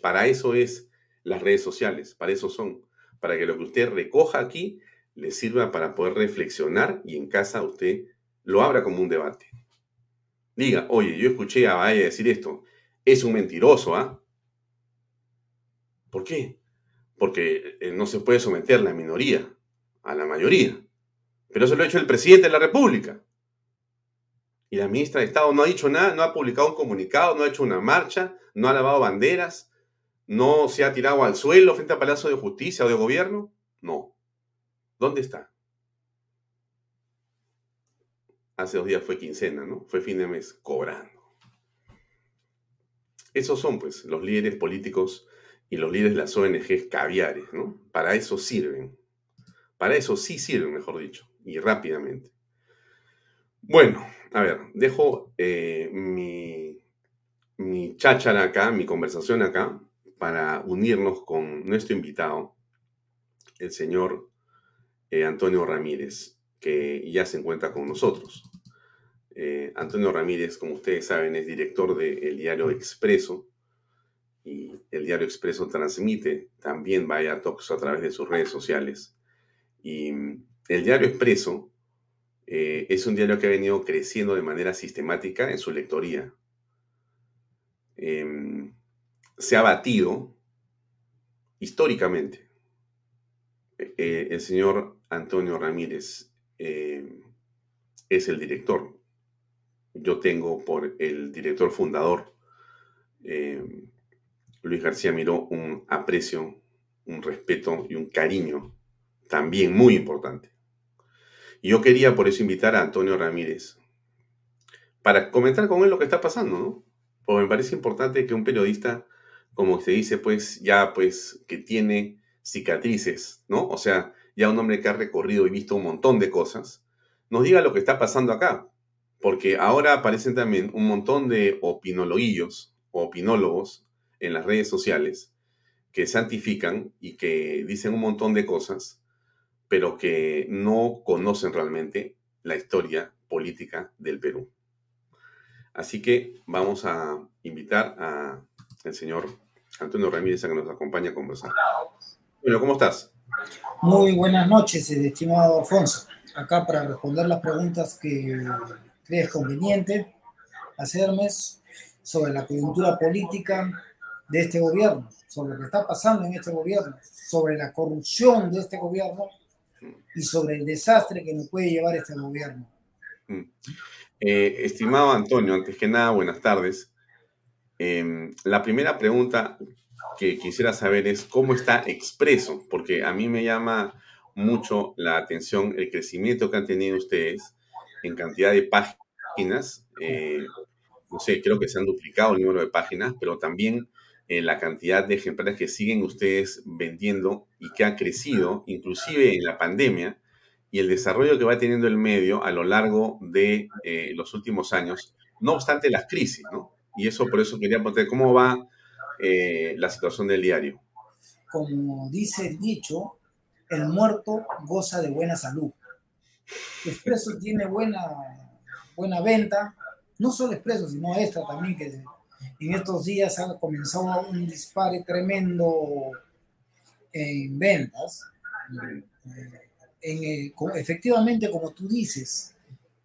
S1: para eso es las redes sociales, para eso son, para que lo que usted recoja aquí le sirva para poder reflexionar y en casa usted lo abra como un debate. Diga, oye, yo escuché a Valle decir esto, es un mentiroso, ¿ah? ¿Por qué? Porque eh, no se puede someter la minoría a la mayoría. Pero eso lo ha hecho el presidente de la República. Y la ministra de Estado no ha dicho nada, no ha publicado un comunicado, no ha hecho una marcha, no ha lavado banderas, ¿No se ha tirado al suelo frente al Palacio de Justicia o de Gobierno? No. ¿Dónde está? Hace dos días fue quincena, ¿no? Fue fin de mes, cobrando. Esos son, pues, los líderes políticos y los líderes de las ONG caviares, ¿no? Para eso sirven. Para eso sí sirven, mejor dicho, y rápidamente. Bueno, a ver, dejo eh, mi, cháchara acá, mi conversación acá, para unirnos con nuestro invitado, el señor eh, Antonio Ramírez, que ya se encuentra con nosotros. Eh, Antonio Ramírez, como ustedes saben, es director del diario Expreso y el diario Expreso transmite también Vaya Talks a través de sus redes sociales. Y mm, el diario Expreso eh, es un diario que ha venido creciendo de manera sistemática en su lectoría. Em, se ha batido históricamente. Eh, eh, el señor Antonio Ramírez eh, es el director. Yo tengo por el director fundador, Luis García Miró, un aprecio, un respeto y un cariño también muy importante. Yo quería por eso invitar a Antonio Ramírez para comentar con él lo que está pasando, ¿no? o me parece importante que un periodista, como se dice, pues ya pues que tiene cicatrices, ¿no? O sea, ya un hombre que ha recorrido y visto un montón de cosas, nos diga lo que está pasando acá. Porque ahora aparecen también un montón de opinologuillos opinólogos en las redes sociales que santifican y que dicen un montón de cosas, pero que no conocen realmente la historia política del Perú. Así que vamos a invitar al señor Antonio Ramírez a que nos acompañe a conversar. Bueno, ¿cómo estás?
S11: Muy buenas noches, estimado Alfonso. Acá para responder las preguntas que crees conveniente hacerme sobre la coyuntura política de este gobierno, sobre lo que está pasando en este gobierno, sobre la corrupción de este gobierno y sobre el desastre que nos puede llevar este gobierno.
S1: Mm. Eh, estimado Antonio, antes que nada, buenas tardes. Em, la primera pregunta que quisiera saber es cómo está Expreso, porque a mí me llama mucho la atención el crecimiento que han tenido ustedes en cantidad de páginas. Eh, no sé, creo que se han duplicado el número de páginas, pero también eh, la cantidad de ejemplares que siguen ustedes vendiendo y que ha crecido, inclusive en la pandemia, y el desarrollo que va teniendo el medio a lo largo de eh, los últimos años, no obstante las crisis, ¿no? Y eso por eso quería preguntar, ¿cómo va eh, la situación del diario?
S11: Como dice el dicho, el muerto goza de buena salud. Expreso tiene buena, buena venta, no solo Expreso, sino Extra también, que en estos días ha comenzado un dispare tremendo en ventas. En, efectivamente, como tú dices,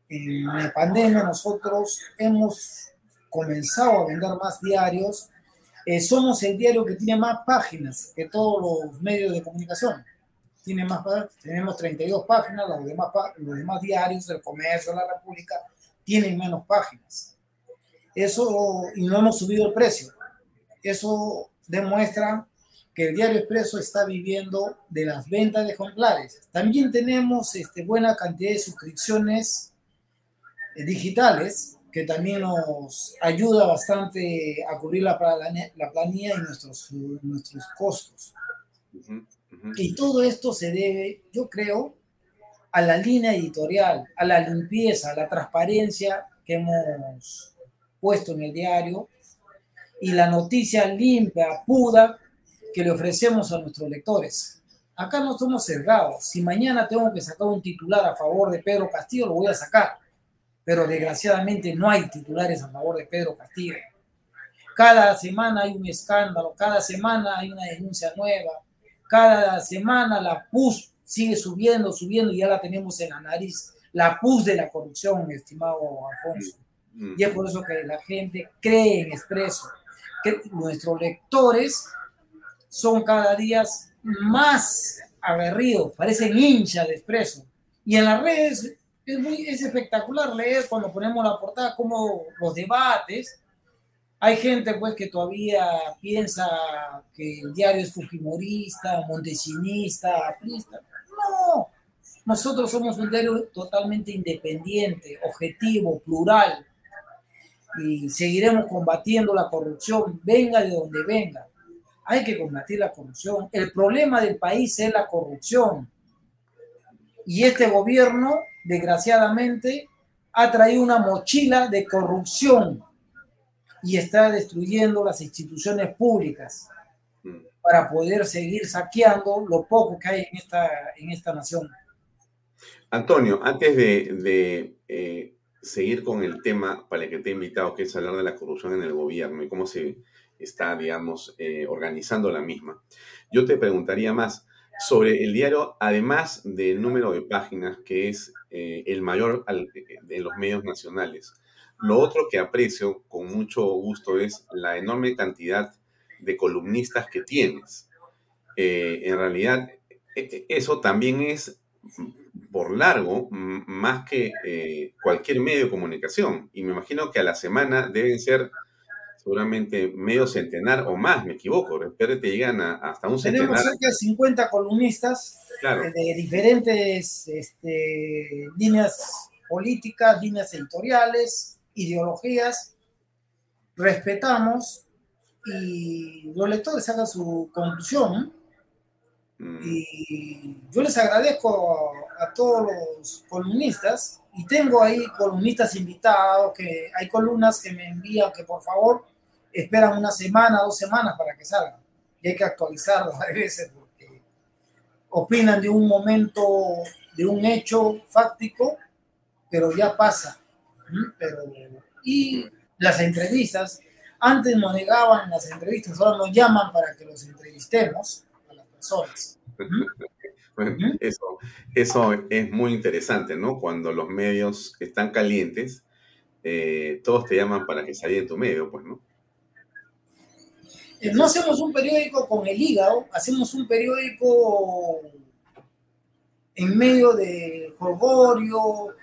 S11: en la pandemia nosotros hemos comenzado a vender más diarios. Eh, somos el diario que tiene más páginas que todos los medios de comunicación. Tiene más, tenemos 32 páginas, los demás, los demás diarios, el comercio, la República, tienen menos páginas. Eso, y no hemos subido el precio. Eso demuestra que el Diario Expreso está viviendo de las ventas de ejemplares. También tenemos este, buena cantidad de suscripciones eh, digitales que también nos ayuda bastante a cubrir la, la planilla y nuestros, nuestros costos. Y todo esto se debe, yo creo, a la línea editorial, a la limpieza, a la transparencia que hemos puesto en el diario y la noticia limpia, puda, que le ofrecemos a nuestros lectores. Acá no somos cerrados. Si mañana tengo que sacar un titular a favor de Pedro Castillo, lo voy a sacar. Pero desgraciadamente no hay titulares a favor de Pedro Castillo. Cada semana hay un escándalo, cada semana hay una denuncia nueva, cada semana la PUS sigue subiendo, subiendo y ya la tenemos en la nariz. La PUS de la corrupción, estimado Alfonso. Y es por eso que la gente cree en Expreso. Que nuestros lectores son cada día más aguerridos, parecen hinchas de Expreso. Y en las redes es, muy, es espectacular leer cuando ponemos la portada como los debates. Hay gente pues que todavía piensa que el diario es fujimorista, montesinista, aprista. No, nosotros somos un diario totalmente independiente, objetivo, plural, y seguiremos combatiendo la corrupción, venga de donde venga. Hay que combatir la corrupción. El problema del país es la corrupción. Y este gobierno, desgraciadamente, ha traído una mochila de corrupción y está destruyendo las instituciones públicas para poder seguir saqueando lo poco que hay en esta, en esta nación.
S1: Antonio, antes de, eh, seguir con el tema para el que te he invitado, que es hablar de la corrupción en el gobierno y cómo se está, digamos, eh, organizando la misma. Yo te preguntaría más sobre el diario, además del número de páginas, que es eh, el mayor de los medios nacionales. Lo otro que aprecio con mucho gusto es la enorme cantidad de columnistas que tienes. Eh, en realidad, eso también es por largo más que eh, cualquier medio de comunicación. Y me imagino que a la semana deben ser seguramente medio centenar o más, me equivoco. Espero que llegan hasta un centenar.
S11: Tenemos cerca de 50 columnistas eh, de diferentes este, líneas políticas, líneas editoriales, ideologías. respetamos y los lectores hagan su conclusión.
S1: Mm.
S11: Y yo les agradezco a todos los columnistas y tengo ahí columnistas invitados, que hay columnas que me envían que por favor esperan una semana, dos semanas para que salgan. Y hay que actualizarlos <laughs> a veces porque opinan de un momento, de un hecho fáctico, pero ya pasa. Pero, y las entrevistas, antes nos negaban las entrevistas, ahora nos llaman para que los entrevistemos personas.
S1: Bueno, <laughs> eso, eso es muy interesante, ¿no? Cuando los medios están calientes, eh, todos te llaman para que salga en tu medio, pues, ¿no?
S11: No hacemos un periódico con el hígado, hacemos un periódico en medio de jolgorio,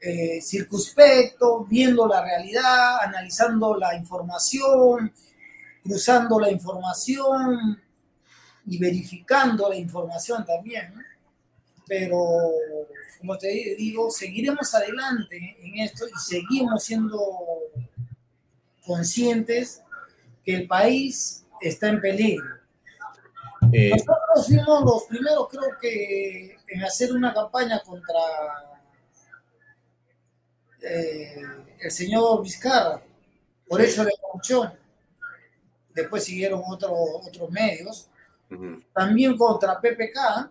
S11: eh, circunspecto, viendo la realidad, analizando la información, cruzando la información y verificando la información también. Pero, como te digo, seguiremos adelante en esto y seguimos siendo conscientes que el país está en peligro.
S1: Eh,
S11: Nosotros fuimos los primeros, creo que, en hacer una campaña contra eh, el señor Vizcarra, por eso de corrupción. Después siguieron otros otros medios, también contra PPK,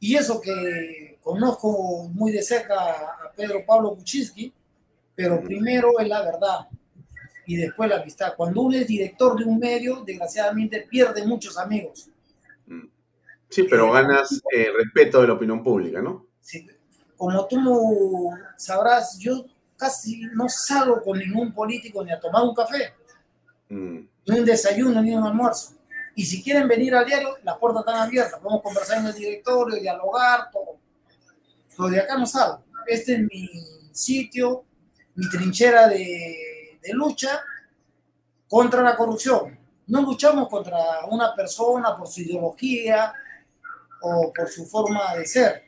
S11: y eso que conozco muy de cerca a Pedro Pablo Kuczynski, pero primero es la verdad y después la amistad. Cuando uno es director de un medio, desgraciadamente pierde muchos amigos.
S1: Sí, pero ganas eh, respeto de la opinión pública, ¿no?
S11: Sí. Como tú sabrás, yo casi no salgo con ningún político ni a tomar un café,
S1: Mm,
S11: ni un desayuno, ni un almuerzo. Y si quieren venir al diario, las puertas están abiertas. Podemos conversar en el directorio, dialogar, todo. Pero de acá no salgo. Este es mi sitio, mi trinchera de, de lucha contra la corrupción. No luchamos contra una persona por su ideología o por su forma de ser.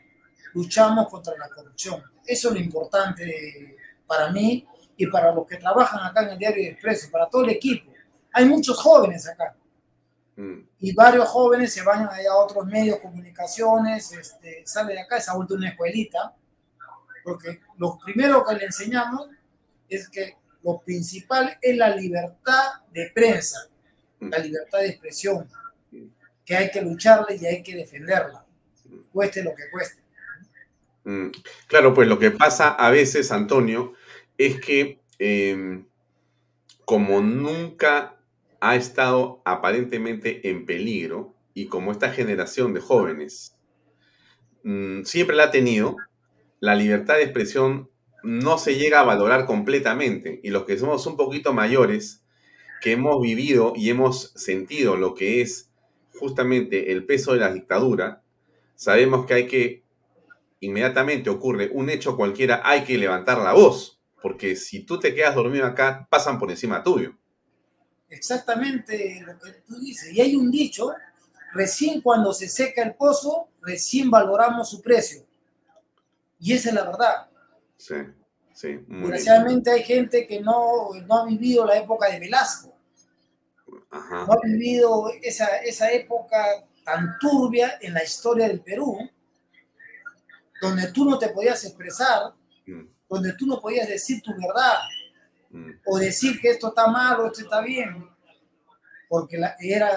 S11: Luchamos contra la corrupción. Eso es lo importante para mí y para los que trabajan acá en el Diario Expreso, para todo el equipo. Hay muchos jóvenes acá
S1: mm,
S11: y varios jóvenes se van allá a otros medios, comunicaciones, este, sale de acá, se ha vuelto una escuelita, porque lo primero que le enseñamos es que lo principal es la libertad de prensa, la libertad de expresión, que hay que lucharla y hay que defenderla, cueste lo que cueste.
S1: mm. Claro, pues lo que pasa a veces, Antonio, es que eh, como nunca ha estado aparentemente en peligro y como esta generación de jóvenes mm, siempre la ha tenido, la libertad de expresión no se llega a valorar completamente y los que somos un poquito mayores, que hemos vivido y hemos sentido lo que es justamente el peso de la dictadura, sabemos que hay que, inmediatamente ocurre un hecho cualquiera, hay que levantar la voz, porque si tú te quedas dormido acá, pasan por encima tuyo.
S11: Exactamente lo que tú dices. Y hay un dicho, recién cuando se seca el pozo, recién valoramos su precio. Y esa es la verdad.
S1: Sí, sí.
S11: Desgraciadamente hay gente que no, no ha vivido la época de Velasco,
S1: Ajá.
S11: no ha vivido esa, esa época tan turbia en la historia del Perú, donde tú no te podías expresar,
S1: Mm,
S11: donde tú no podías decir tu verdad
S1: mm,
S11: o decir que esto está mal o esto está bien, porque la- era,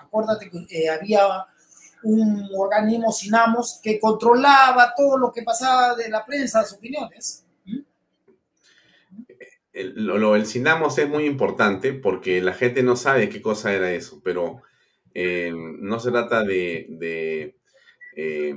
S11: acuérdate que eh, había un organismo Sinamos que controlaba todo lo que pasaba de la prensa, las opiniones.
S1: El, lo, lo del Sinamos es muy importante porque la gente no sabe qué cosa era eso, pero eh, no se trata de, de, eh,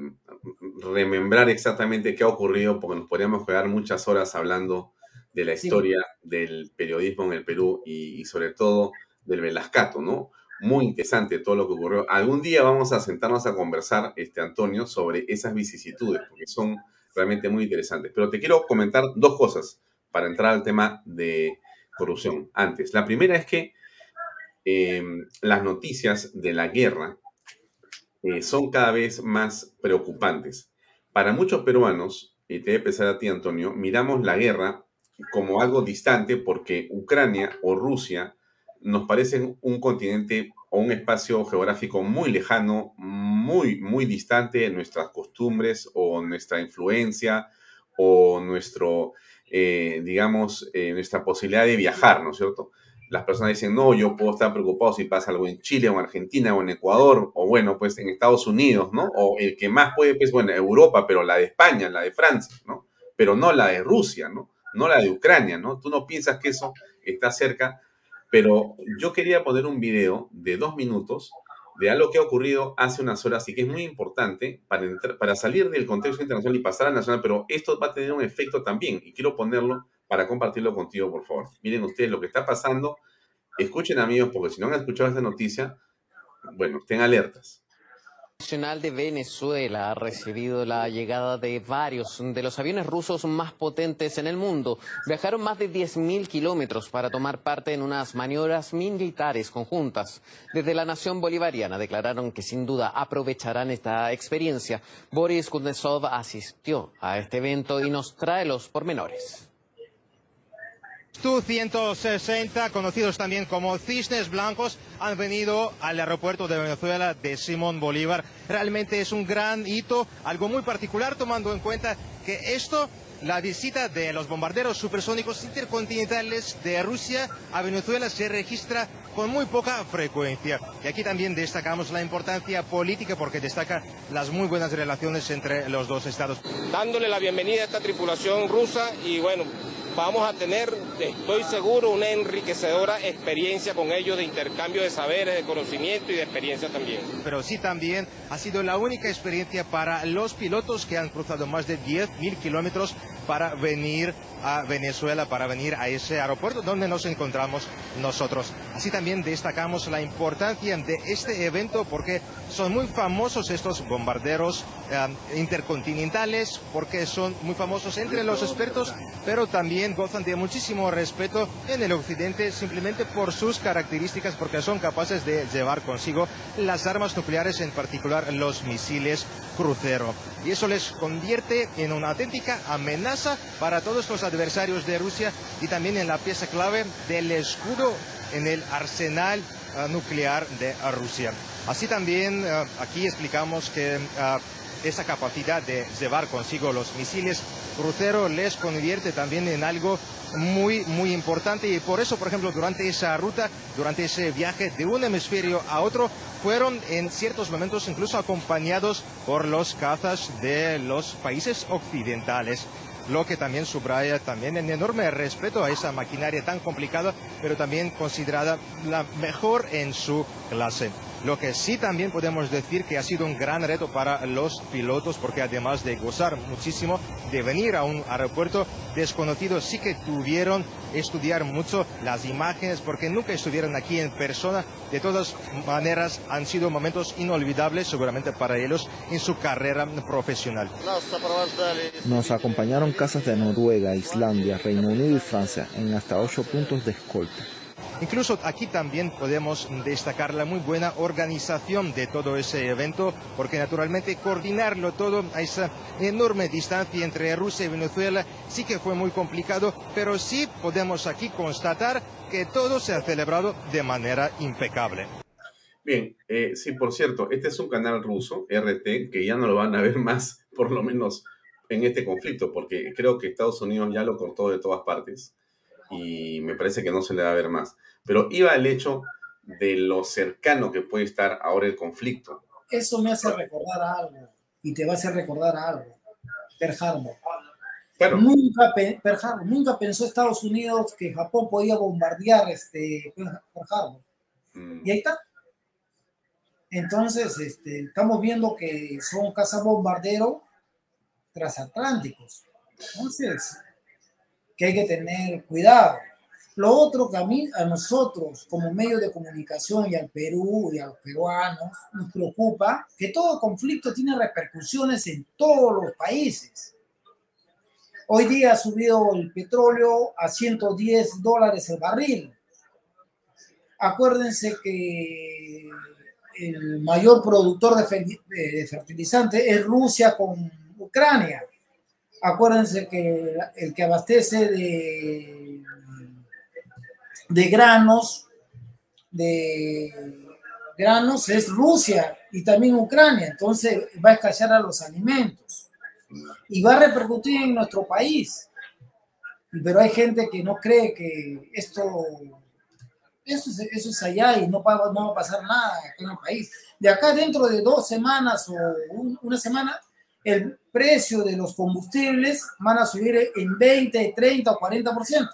S1: remembrar exactamente qué ha ocurrido porque nos podríamos quedar muchas horas hablando de la
S11: Sí.
S1: historia del periodismo en el Perú y, y sobre todo del Velascato, ¿no? Muy interesante todo lo que ocurrió. Algún día vamos a sentarnos a conversar, este Antonio, sobre esas vicisitudes, porque son realmente muy interesantes. Pero te quiero comentar dos cosas para entrar al tema de corrupción. Antes, la primera es que eh, las noticias de la guerra eh, son cada vez más preocupantes. Para muchos peruanos, y te voy a empezar a ti, Antonio, miramos la guerra como algo distante porque Ucrania o Rusia nos parecen un continente o un espacio geográfico muy lejano, muy, muy distante de nuestras costumbres o nuestra influencia o nuestro, eh, digamos, eh, nuestra posibilidad de viajar, ¿no es cierto? Las personas dicen, no, yo puedo estar preocupado si pasa algo en Chile o en Argentina o en Ecuador o bueno, pues en Estados Unidos, ¿no? O el que más puede, pues bueno, Europa, pero la de España, la de Francia, ¿no? Pero no la de Rusia, ¿no? No la de Ucrania, ¿no? Tú no piensas que eso está cerca pero yo quería poner un video de dos minutos de algo que ha ocurrido hace unas horas y que es muy importante para, para salir del contexto internacional y pasar al nacional, pero esto va a tener un efecto también y quiero ponerlo para compartirlo contigo, por favor. Miren ustedes lo que está pasando. Escuchen amigos, porque si no han escuchado esta noticia, bueno, estén alertas.
S12: Nacional de Venezuela ha recibido la llegada de varios de los aviones rusos más potentes en el mundo. Viajaron más de 10.000 kilómetros para tomar parte en unas maniobras militares conjuntas. Desde la nación bolivariana declararon que sin duda aprovecharán esta experiencia. Boris Kuznetsov asistió a este evento y nos trae los pormenores.
S13: Tu-160, conocidos también como cisnes blancos, han venido al aeropuerto de Venezuela de Simón Bolívar. Realmente es un gran hito, algo muy particular tomando en cuenta que esto la visita de los bombarderos supersónicos intercontinentales de Rusia a Venezuela se registra con muy poca frecuencia. Y aquí también destacamos la importancia política porque destaca las muy buenas relaciones entre los dos estados.
S14: Dándole la bienvenida a esta tripulación rusa y bueno, vamos a tener, estoy seguro, una enriquecedora experiencia con ellos de intercambio de saberes, de conocimiento y de experiencia también.
S13: Pero sí también ha sido la única experiencia para los pilotos que han cruzado más de 10.000 kilómetros para venir a Venezuela, para venir a ese aeropuerto donde nos encontramos nosotros. Así también destacamos la importancia de este evento porque son muy famosos estos bombarderos eh, intercontinentales, porque son muy famosos entre los expertos, pero también gozan de muchísimo respeto en el occidente simplemente por sus características, porque son capaces de llevar consigo las armas nucleares, en particular los misiles crucero. Y eso les convierte en una auténtica amenaza para todos los adversarios de Rusia y también en la pieza clave del escudo en el arsenal ah, nuclear de Rusia. Así también ah, aquí explicamos que ah, esa capacidad de llevar consigo los misiles crucero les convierte también en algo muy, muy importante y por eso, por ejemplo, durante esa ruta, durante ese viaje de un hemisferio a otro, fueron en ciertos momentos incluso acompañados por los cazas de los países occidentales lo que también subraya también el enorme respeto a esa maquinaria tan complicada, pero también considerada la mejor en su clase. Lo que sí también podemos decir que ha sido un gran reto para los pilotos porque además de gozar muchísimo de venir a un aeropuerto desconocido, sí que tuvieron estudiar mucho las imágenes porque nunca estuvieron aquí en persona. De todas maneras, han sido momentos inolvidables seguramente para ellos en su carrera profesional.
S15: Nos acompañaron casas de Noruega, Islandia, Reino Unido y Francia en hasta ocho puntos de escolta.
S13: Incluso aquí también podemos destacar la muy buena organización de todo ese evento, porque naturalmente coordinarlo todo a esa enorme distancia entre Rusia y Venezuela sí que fue muy complicado, pero sí podemos aquí constatar que todo se ha celebrado de manera impecable.
S1: Bien, eh, sí, por cierto, este es un canal ruso, RT, que ya no lo van a ver más, por lo menos en este conflicto, porque creo que Estados Unidos ya lo cortó de todas partes y me parece que no se le va a ver más. Pero iba al hecho de lo cercano que puede estar ahora el conflicto.
S11: Eso me hace recordar algo y te va a hacer recordar algo. Pearl Harbor. Nunca, Pearl Harbor. Nunca pensó Estados Unidos que Japón podía bombardear este Pearl Harbor. Mm. Y ahí está. Entonces, este, estamos viendo que son cazabombarderos transatlánticos. Entonces, que hay que tener cuidado. Lo otro que a mí, a nosotros como medio de comunicación y al Perú y a los peruanos nos preocupa que todo conflicto tiene repercusiones en todos los países. Hoy día ha subido el petróleo a 110 dólares el barril. Acuérdense que el mayor productor de fertilizantes es Rusia con Ucrania Acuérdense que el que abastece de, de granos, de granos es Rusia y también Ucrania. Entonces va a escasear a los alimentos y va a repercutir en nuestro país. Pero hay gente que no cree que esto, eso, es, eso es allá y no va, no va a pasar nada en el país. De acá dentro de dos semanas o una semana, el precio de los combustibles van a subir en 20, 30 o 40%.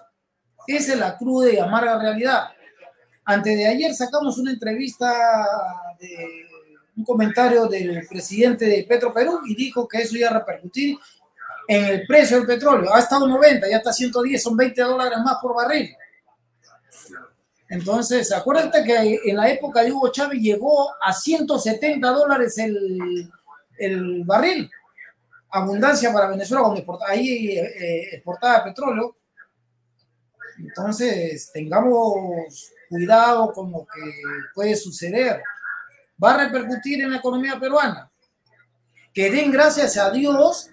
S11: Esa es la cruda y amarga realidad. Antes de ayer sacamos una entrevista de un comentario del presidente de Petro Perú y dijo que eso iba a repercutir en el precio del petróleo. Ha estado 90, ya está 110, son 20 dólares más por barril. Entonces, acuérdate que en la época de Hugo Chávez llegó a 170 dólares el, el barril. Abundancia para Venezuela cuando ahí eh, exportaba petróleo. Entonces, tengamos cuidado con lo que puede suceder. Va a repercutir en la economía peruana. Que den gracias a Dios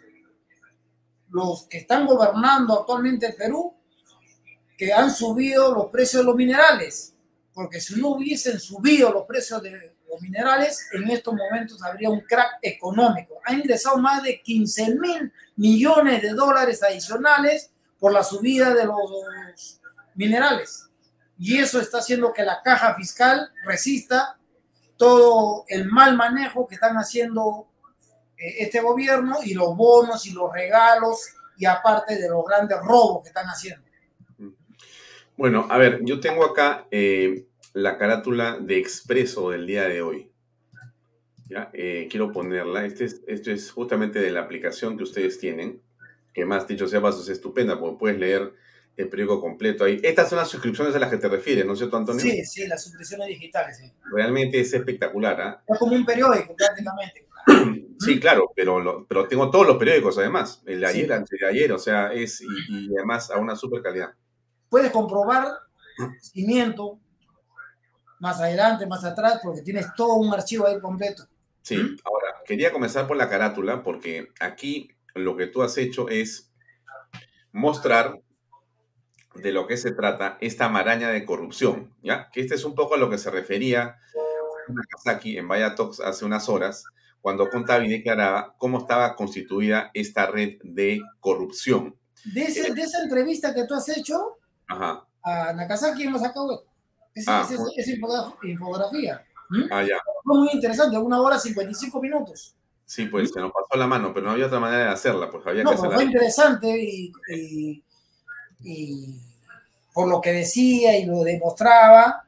S11: los que están gobernando actualmente el Perú, que han subido los precios de los minerales. Porque si no hubiesen subido los precios de los minerales, en estos momentos habría un crack económico. Ha ingresado más de 15 mil millones de dólares adicionales por la subida de los minerales y eso está haciendo que la caja fiscal resista todo el mal manejo que están haciendo eh, este gobierno y los bonos y los regalos y aparte de los grandes robos que están haciendo.
S1: Bueno, a ver, yo tengo acá eh, la carátula de Expreso del día de hoy. ¿Ya? Eh, quiero ponerla. Este es, esto es justamente de la aplicación que ustedes tienen, que más dicho sea paso es estupenda, porque puedes leer el periódico completo ahí. Estas son las suscripciones a las que te refieres, ¿no es cierto, Antonio?
S11: Sí, sí, las suscripciones digitales, sí.
S1: Realmente es espectacular, ¿ah?
S11: Es como un periódico, prácticamente. <clears throat>
S1: Sí, claro, pero, pero tengo todos los periódicos además, el de ayer, antes de ayer, o sea, es y, además a una super calidad.
S11: Puedes comprobar cimiento más adelante, más atrás, porque tienes todo un archivo ahí completo.
S1: Sí, ahora, quería comenzar por la carátula, porque aquí lo que tú has hecho es mostrar de lo que se trata esta maraña de corrupción, ¿ya? Que este es un poco a lo que se refería Nakazaki en Vaya Talks hace unas horas, cuando contaba y declaraba cómo estaba constituida esta red de corrupción.
S11: De, esa entrevista que tú has hecho a Nakazaki hemos sacado esa, ah, infografía.
S1: Ah, ya.
S11: Fue muy interesante, una hora 55 minutos.
S1: Sí, pues se nos pasó la mano, pero no había otra manera de hacerla, pues había
S11: no,
S1: que hacerla.
S11: Fue interesante y, y por lo que decía y lo demostraba,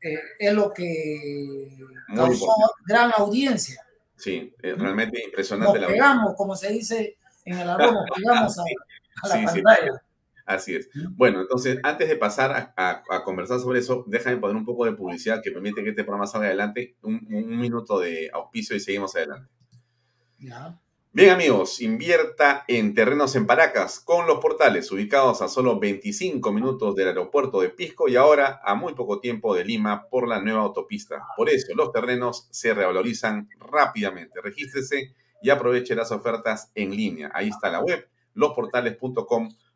S11: eh, es lo que causó gran audiencia.
S1: Sí, realmente impresionante.
S11: Nos pegamos, como se dice en el arroz, nos pegamos <laughs> a, la pantalla.
S1: Así es. Bueno, entonces, antes de pasar a, conversar sobre eso, déjame poner un poco de publicidad que permite que este programa salga adelante. Un, un minuto de auspicio y seguimos adelante.
S11: Ya.
S1: Bien amigos, invierta en terrenos en Paracas con los portales ubicados a solo 25 minutos del aeropuerto de Pisco y ahora a muy poco tiempo de Lima por la nueva autopista. Por eso los terrenos se revalorizan rápidamente. Regístrese y aproveche las ofertas en línea. Ahí está la web, losportales.com.pe.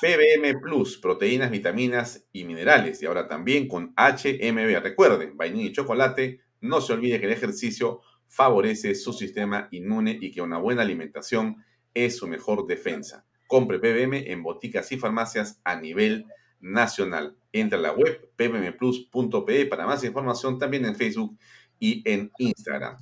S1: PBM Plus, proteínas, vitaminas y minerales. Y ahora también con HMB. Recuerden, vainilla y chocolate. No se olvide que el ejercicio favorece su sistema inmune y que una buena alimentación es su mejor defensa. Compre PBM en boticas y farmacias a nivel nacional. Entra a la web pbmplus.pe para más información también en Facebook y en Instagram.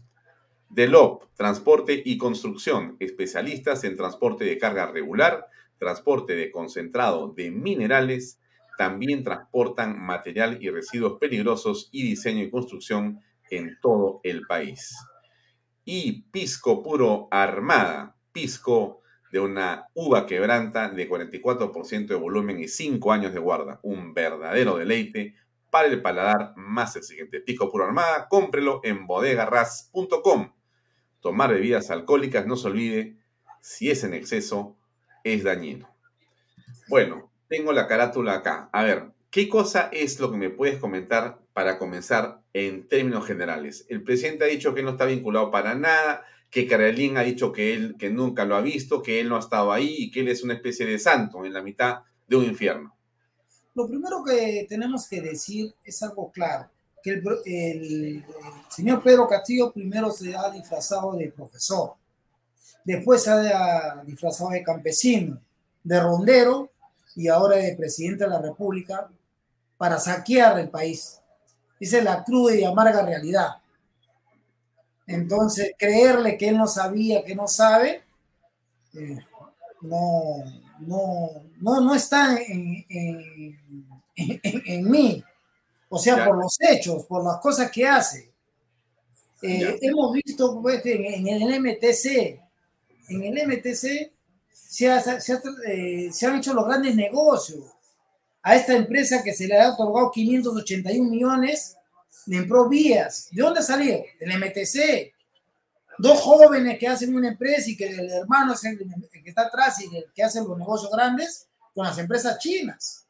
S1: Delop, Transporte y Construcción, especialistas en transporte de carga regular, transporte de concentrado de minerales, también transportan material y residuos peligrosos y diseño y construcción en todo el país y pisco puro armada, pisco de una uva quebranta de 44% de volumen y 5 años de guarda. Un verdadero deleite para el paladar más exigente. Pisco puro armada, cómprelo en bodegarras.com. Tomar bebidas alcohólicas, no se olvide, si es en exceso, es dañino. Bueno, tengo la carátula acá. A ver, ¿qué cosa es lo que me puedes comentar para comenzar en términos generales. El presidente ha dicho que no está vinculado para nada, que Carolín ha dicho que él que nunca lo ha visto, que él no ha estado ahí y que él es una especie de santo en la mitad de un infierno.
S11: Lo primero que tenemos que decir es algo claro, que el, el señor Pedro Castillo primero se ha disfrazado de profesor, después se ha disfrazado de campesino, de rondero y ahora de presidente de la República para saquear el país. Esa es la cruda y amarga realidad. Entonces, creerle que él no sabía, que no sabe, eh, no, no, no, no está en, en, en, en mí. O sea,
S1: Ya.
S11: por los hechos, por las cosas que hace. Eh, hemos visto pues, en, en el MTC, en el MTC se, ha- se ha- eh, se han hecho los grandes negocios. A esta empresa que se le ha otorgado 581 millones en Provías. ¿De dónde salió? Del MTC. Dos jóvenes que hacen una empresa y que el hermano es el que está atrás y el que hace los negocios grandes con las empresas chinas.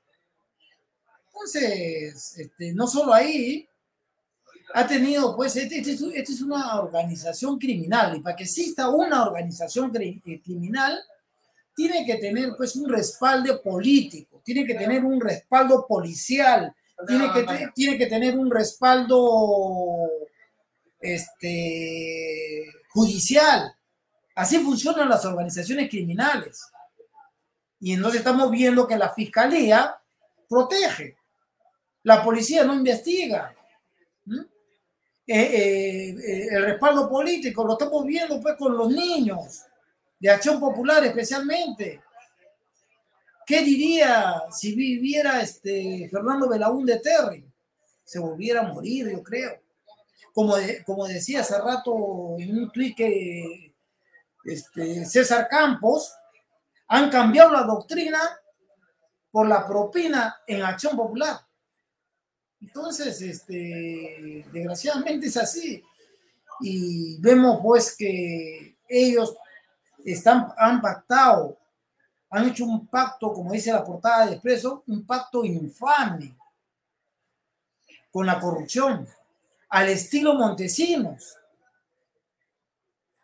S11: Entonces, este, no solo ahí, ha tenido, pues, este, este es, este es una organización criminal y para que exista una organización eh, criminal, tiene que tener, pues, un respaldo político, tiene que tener un respaldo policial, tiene que, tiene que tener un respaldo este, judicial. Así funcionan las organizaciones criminales. Y entonces estamos viendo que la fiscalía protege, la policía no investiga. Eh, eh, eh, el respaldo político lo estamos viendo pues con los niños de Acción Popular especialmente. ¿Qué diría si viviera este Fernando Belaúnde Terry? Se volviera a morir, yo creo. Como, de- como decía hace rato en un tuit que este, César Campos, han cambiado la doctrina por la propina en Acción Popular. Entonces, este, desgraciadamente es así. Y vemos pues que ellos están, han pactado, han hecho un pacto, como dice la portada de Expreso, un pacto infame con la corrupción, al estilo Montesinos.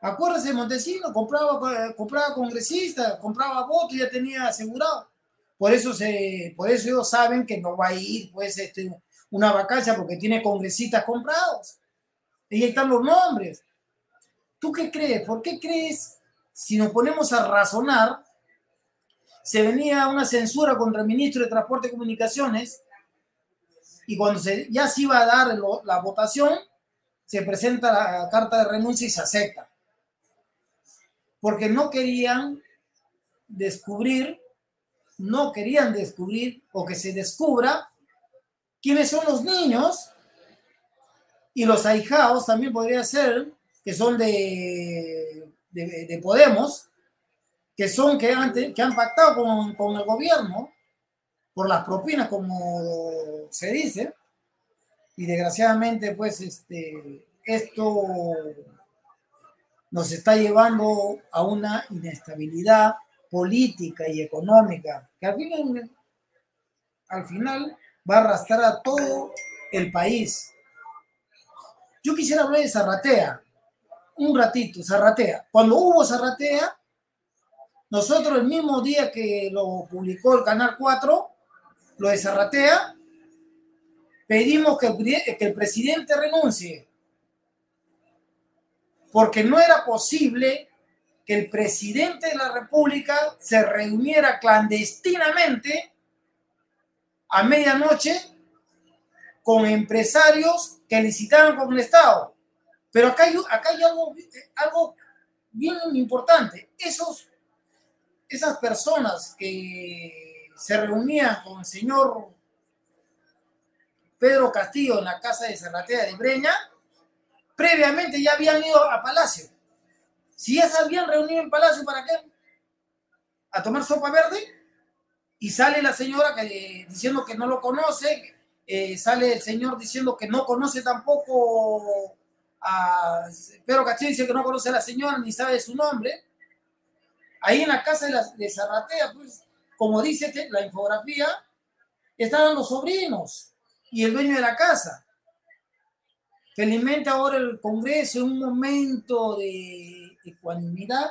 S11: Acuérdense, Montesinos compraba, compraba congresistas, compraba votos ya tenía asegurado. Por eso, se, por eso ellos saben que no va a ir pues, este, una vacancia porque tiene congresistas comprados. Y ahí están los nombres. ¿Tú qué crees? ¿Por qué crees, si nos ponemos a razonar, se venía una censura contra el ministro de Transporte y Comunicaciones y cuando ya se iba a dar la votación, se presenta la carta de renuncia y se acepta. Porque no querían descubrir, no querían descubrir o que se descubra quiénes son los niños y los ahijados también podría ser que son de, de, de Podemos, que son que han, que han pactado con, con el gobierno por las propinas, como se dice, y desgraciadamente, pues, este, esto nos está llevando a una inestabilidad política y económica, que al final, al final va a arrastrar a todo el país. Yo quisiera hablar de Zarratea, un ratito, Zarratea. Cuando hubo Zarratea, nosotros el mismo día que lo publicó el Canal 4, lo de Zarratea, pedimos que el, que el presidente renuncie, porque no era posible que el presidente de la República se reuniera clandestinamente a medianoche con empresarios que licitaban con el Estado. Pero acá hay, acá hay algo, algo bien importante. Esos, esas personas que se reunían con el señor Pedro Castillo en la casa de Serratea de Breña, previamente ya habían ido a Palacio. Si ya se habían reunido en Palacio, ¿para qué? A tomar sopa verde. Y sale la señora que, diciendo que no lo conoce, eh, sale el señor diciendo que no conoce tampoco a Pedro Castillo, dice que no conoce a la señora ni sabe su nombre. Ahí en la casa de, la, pues, como dice este- la infografía, estaban los sobrinos y el dueño de la casa. Felizmente ahora el Congreso en un momento de ecuanimidad,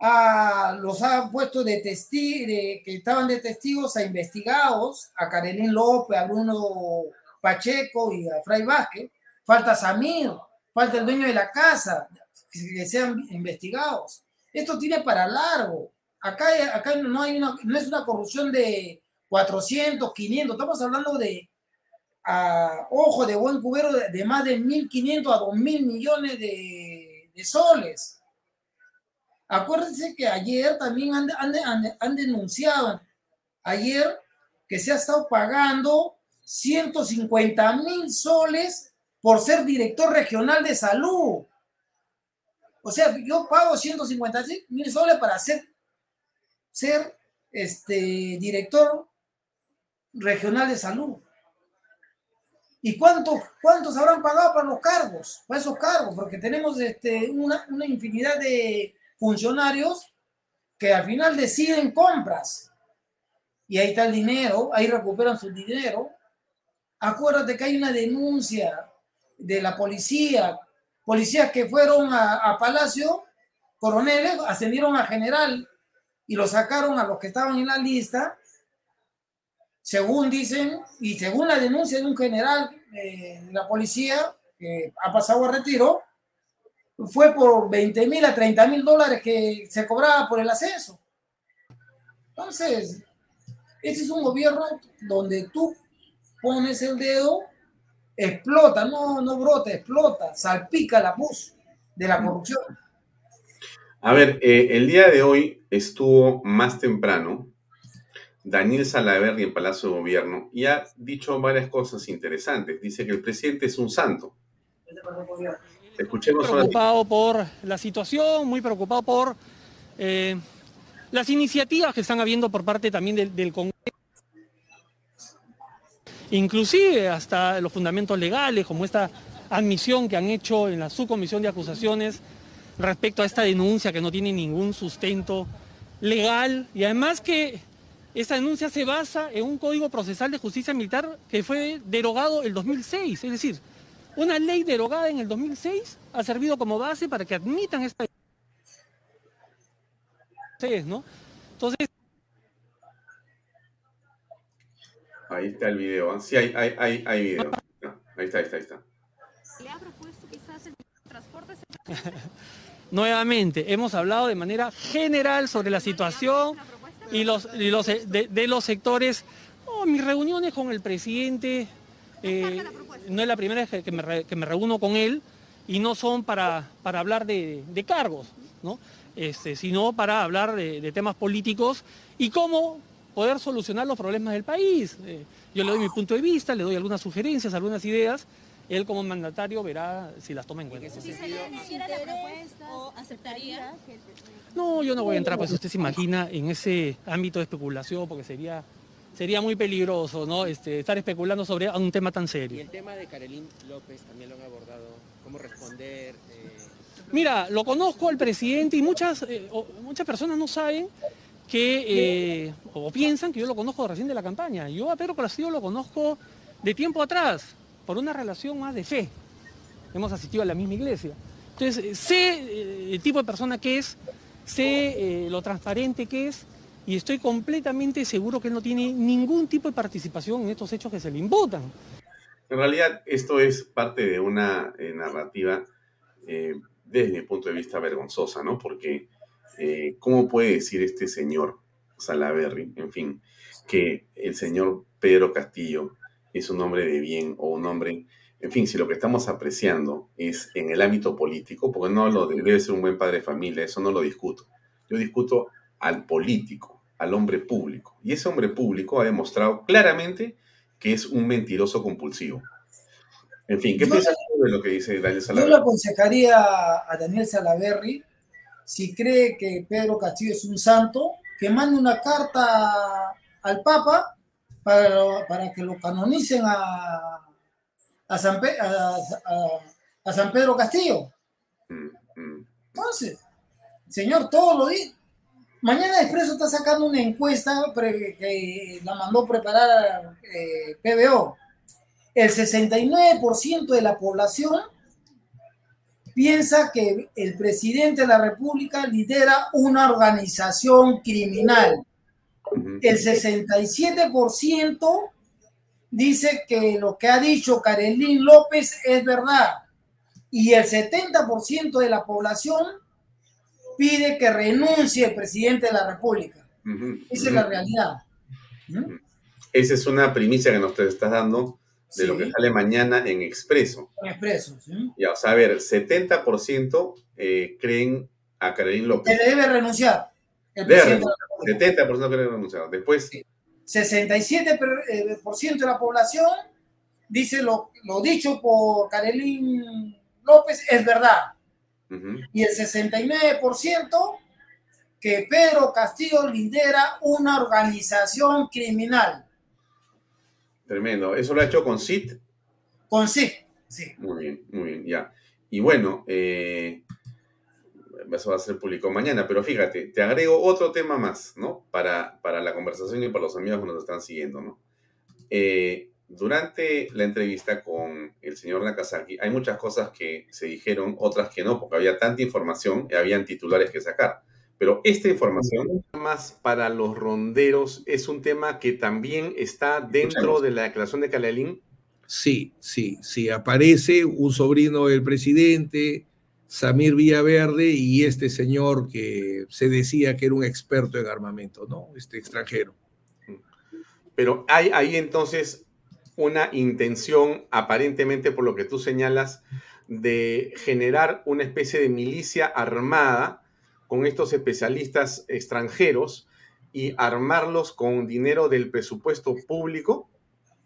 S11: a, los ha puesto de testigos, que estaban de testigos a investigados, a Karelín López, a Bruno Pacheco y a Fray Vázquez, falta Samir, falta el dueño de la casa, que sean investigados. Esto tiene para largo. Acá, acá no, hay una, no es una corrupción de 400, 500, estamos hablando de, a ojo de buen cubero, de, más de 1.500 a 2.000 millones de, de soles. Acuérdense que ayer también han, han, denunciado, ayer que se ha estado pagando 150 mil soles por ser director regional de salud. O sea, yo pago 150 mil soles para ser, ser este, director regional de salud. ¿Y cuántos, cuántos habrán pagado para los cargos? Para esos cargos, porque tenemos este, una, una infinidad de funcionarios que al final deciden compras. Y ahí está el dinero, ahí recuperan su dinero. Acuérdate que hay una denuncia de la policía, policías que fueron a, Palacio, coroneles, ascendieron a general y lo sacaron a los que estaban en la lista, según dicen, y según la denuncia de un general eh, de la policía que ha pasado a retiro, fue por 20 mil a 30 mil dólares que se cobraba por el ascenso. Entonces, este es un gobierno donde tú pones el dedo, explota, no, no brota, explota, salpica la pus de la corrupción.
S1: A ver, eh, el día de hoy estuvo más temprano Daniel Salaverri en Palacio de Gobierno y ha dicho varias cosas interesantes. Dice que el presidente es un santo.
S16: Escuchemos preocupado por la situación, muy preocupado por eh, las iniciativas que están habiendo por parte también del, Congreso. Inclusive hasta los fundamentos legales, como esta admisión que han hecho en la subcomisión de acusaciones respecto a esta denuncia que no tiene ningún sustento legal y además que esta denuncia se basa en un código procesal de justicia militar que fue derogado el 2006, es decir, una ley derogada en el 2006 ha servido como base para que admitan esta... ¿no? Entonces...
S1: Ahí está el video. ¿eh? Sí, hay, hay, hay, hay video. Ahí está, ahí está, ahí está. ¿Le ha propuesto
S16: quizás el transporte? <laughs> Nuevamente, hemos hablado de manera general sobre la situación y los, y los de, de, los sectores. Oh, mis reuniones con el presidente eh, no es la primera vez que me, reúno con él y no son para, para hablar de, cargos, ¿no? Este, sino para hablar de, temas políticos y cómo poder solucionar los problemas del país. Eh, yo le doy mi punto de vista, le doy algunas sugerencias, algunas ideas. Él como mandatario verá si las toma en cuenta. No, yo no voy a entrar, pues usted se imagina en ese ámbito de especulación, porque sería sería muy peligroso, ¿no? Este, estar especulando sobre un tema tan serio.
S17: Y el tema de Carolín López también lo han abordado, cómo responder. Eh,
S16: Mira, lo conozco al presidente y muchas, eh, muchas personas no saben que, eh, o piensan que yo lo conozco recién de la campaña. Yo a Pedro Castillo lo conozco de tiempo atrás, por una relación más de fe. Hemos asistido a la misma iglesia. Entonces, sé el tipo de persona que es, sé lo transparente que es, y estoy completamente seguro que él no tiene ningún tipo de participación en estos hechos que se le imputan.
S1: En realidad, esto es parte de una eh, narrativa, eh, desde mi punto de vista, vergonzosa, ¿no? Porque, eh, ¿cómo puede decir este señor Salaberry, en fin, que el señor Pedro Castillo es un hombre de bien o un hombre, en fin, si lo que estamos apreciando es en el ámbito político, porque no lo debe ser un buen padre de familia, eso no lo discuto. Yo discuto al político, al hombre público. Y ese hombre público ha demostrado claramente que es un mentiroso compulsivo. En fin, ¿qué piensas de lo que dice Daniel Salaverry?
S11: Yo le aconsejaría a Daniel Salaverry, si cree que Pedro Castillo es un santo, que mande una carta al Papa para, para que lo canonicen a, a, San, a, San Pedro Castillo. Mm, mm. Entonces, señor, todo lo dice Mañana Expreso está sacando una encuesta que la mandó preparar eh, PBO. El 69% de la población piensa que el presidente de la República lidera una organización criminal. El 67% dice que lo que ha dicho Karelín López es verdad y el 70% de la población pide que renuncie el presidente de la República. Esa es la realidad.
S1: Esa es una primicia que nos te estás dando de lo que sale mañana en Expreso.
S11: En Expreso, sí.
S1: Ya, o sea, a ver, 70% eh, creen a Karelín López.
S11: Que debe renunciar. El
S1: Debe
S11: presidente de la
S1: renunciar. 70% creen renunciar. Después,
S11: 67% eh, de la población dice lo, lo dicho por Karelín López es verdad. Y el 69% que Pedro Castillo lidera una organización criminal.
S1: tremendo. ¿Eso lo ha hecho con CIT?
S11: Con CIT, sí.
S1: Muy bien, muy bien, ya. Y bueno, eh, eso va a ser público mañana, pero fíjate, te agrego otro tema más, ¿no? Para, para la conversación y para los amigos que nos están siguiendo, ¿no? Eh, durante la entrevista con el señor Nakazaki, hay muchas cosas que se dijeron, otras que no, porque había tanta información y habían titulares que sacar. Pero esta información, más para los ronderos, es un tema que también está dentro de la declaración de Calalín.
S18: Sí, sí, sí. Aparece un sobrino del presidente, Samir Villaverde, y este señor que se decía que era un experto en armamento, ¿no? Este extranjero.
S1: Pero hay ahí entonces una intención, aparentemente por lo que tú señalas, de generar una especie de milicia armada con estos especialistas extranjeros y armarlos con dinero del presupuesto público?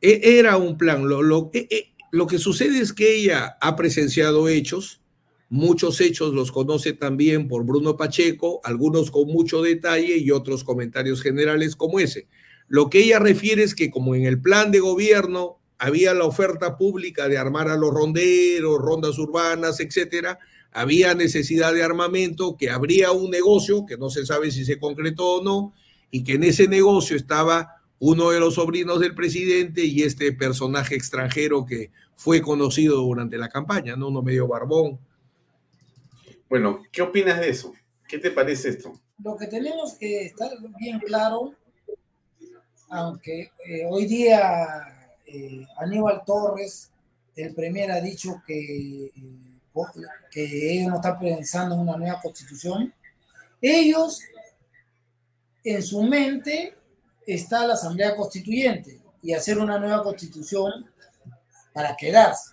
S18: E, Era un plan. Lo, lo, e, e, lo que sucede es que ella ha presenciado hechos, muchos hechos los conoce también por Bruno Pacheco, algunos con mucho detalle y otros comentarios generales como ese. Lo que ella refiere es que como en el plan de gobierno había la oferta pública de armar a los ronderos, rondas urbanas, etcétera, había necesidad de armamento, que habría un negocio que no se sabe si se concretó o no, y que en ese negocio estaba uno de los sobrinos del presidente y este personaje extranjero que fue conocido durante la campaña, ¿no? Uno medio barbón.
S1: Bueno, ¿qué opinas de eso? ¿Qué te parece esto?
S11: Lo que tenemos que estar bien claro, aunque eh, hoy día eh, Aníbal Torres, el Premier, ha dicho que, eh, que ellos no están pensando en una nueva constitución. Ellos, en su mente, está la Asamblea Constituyente y hacer una nueva constitución para quedarse.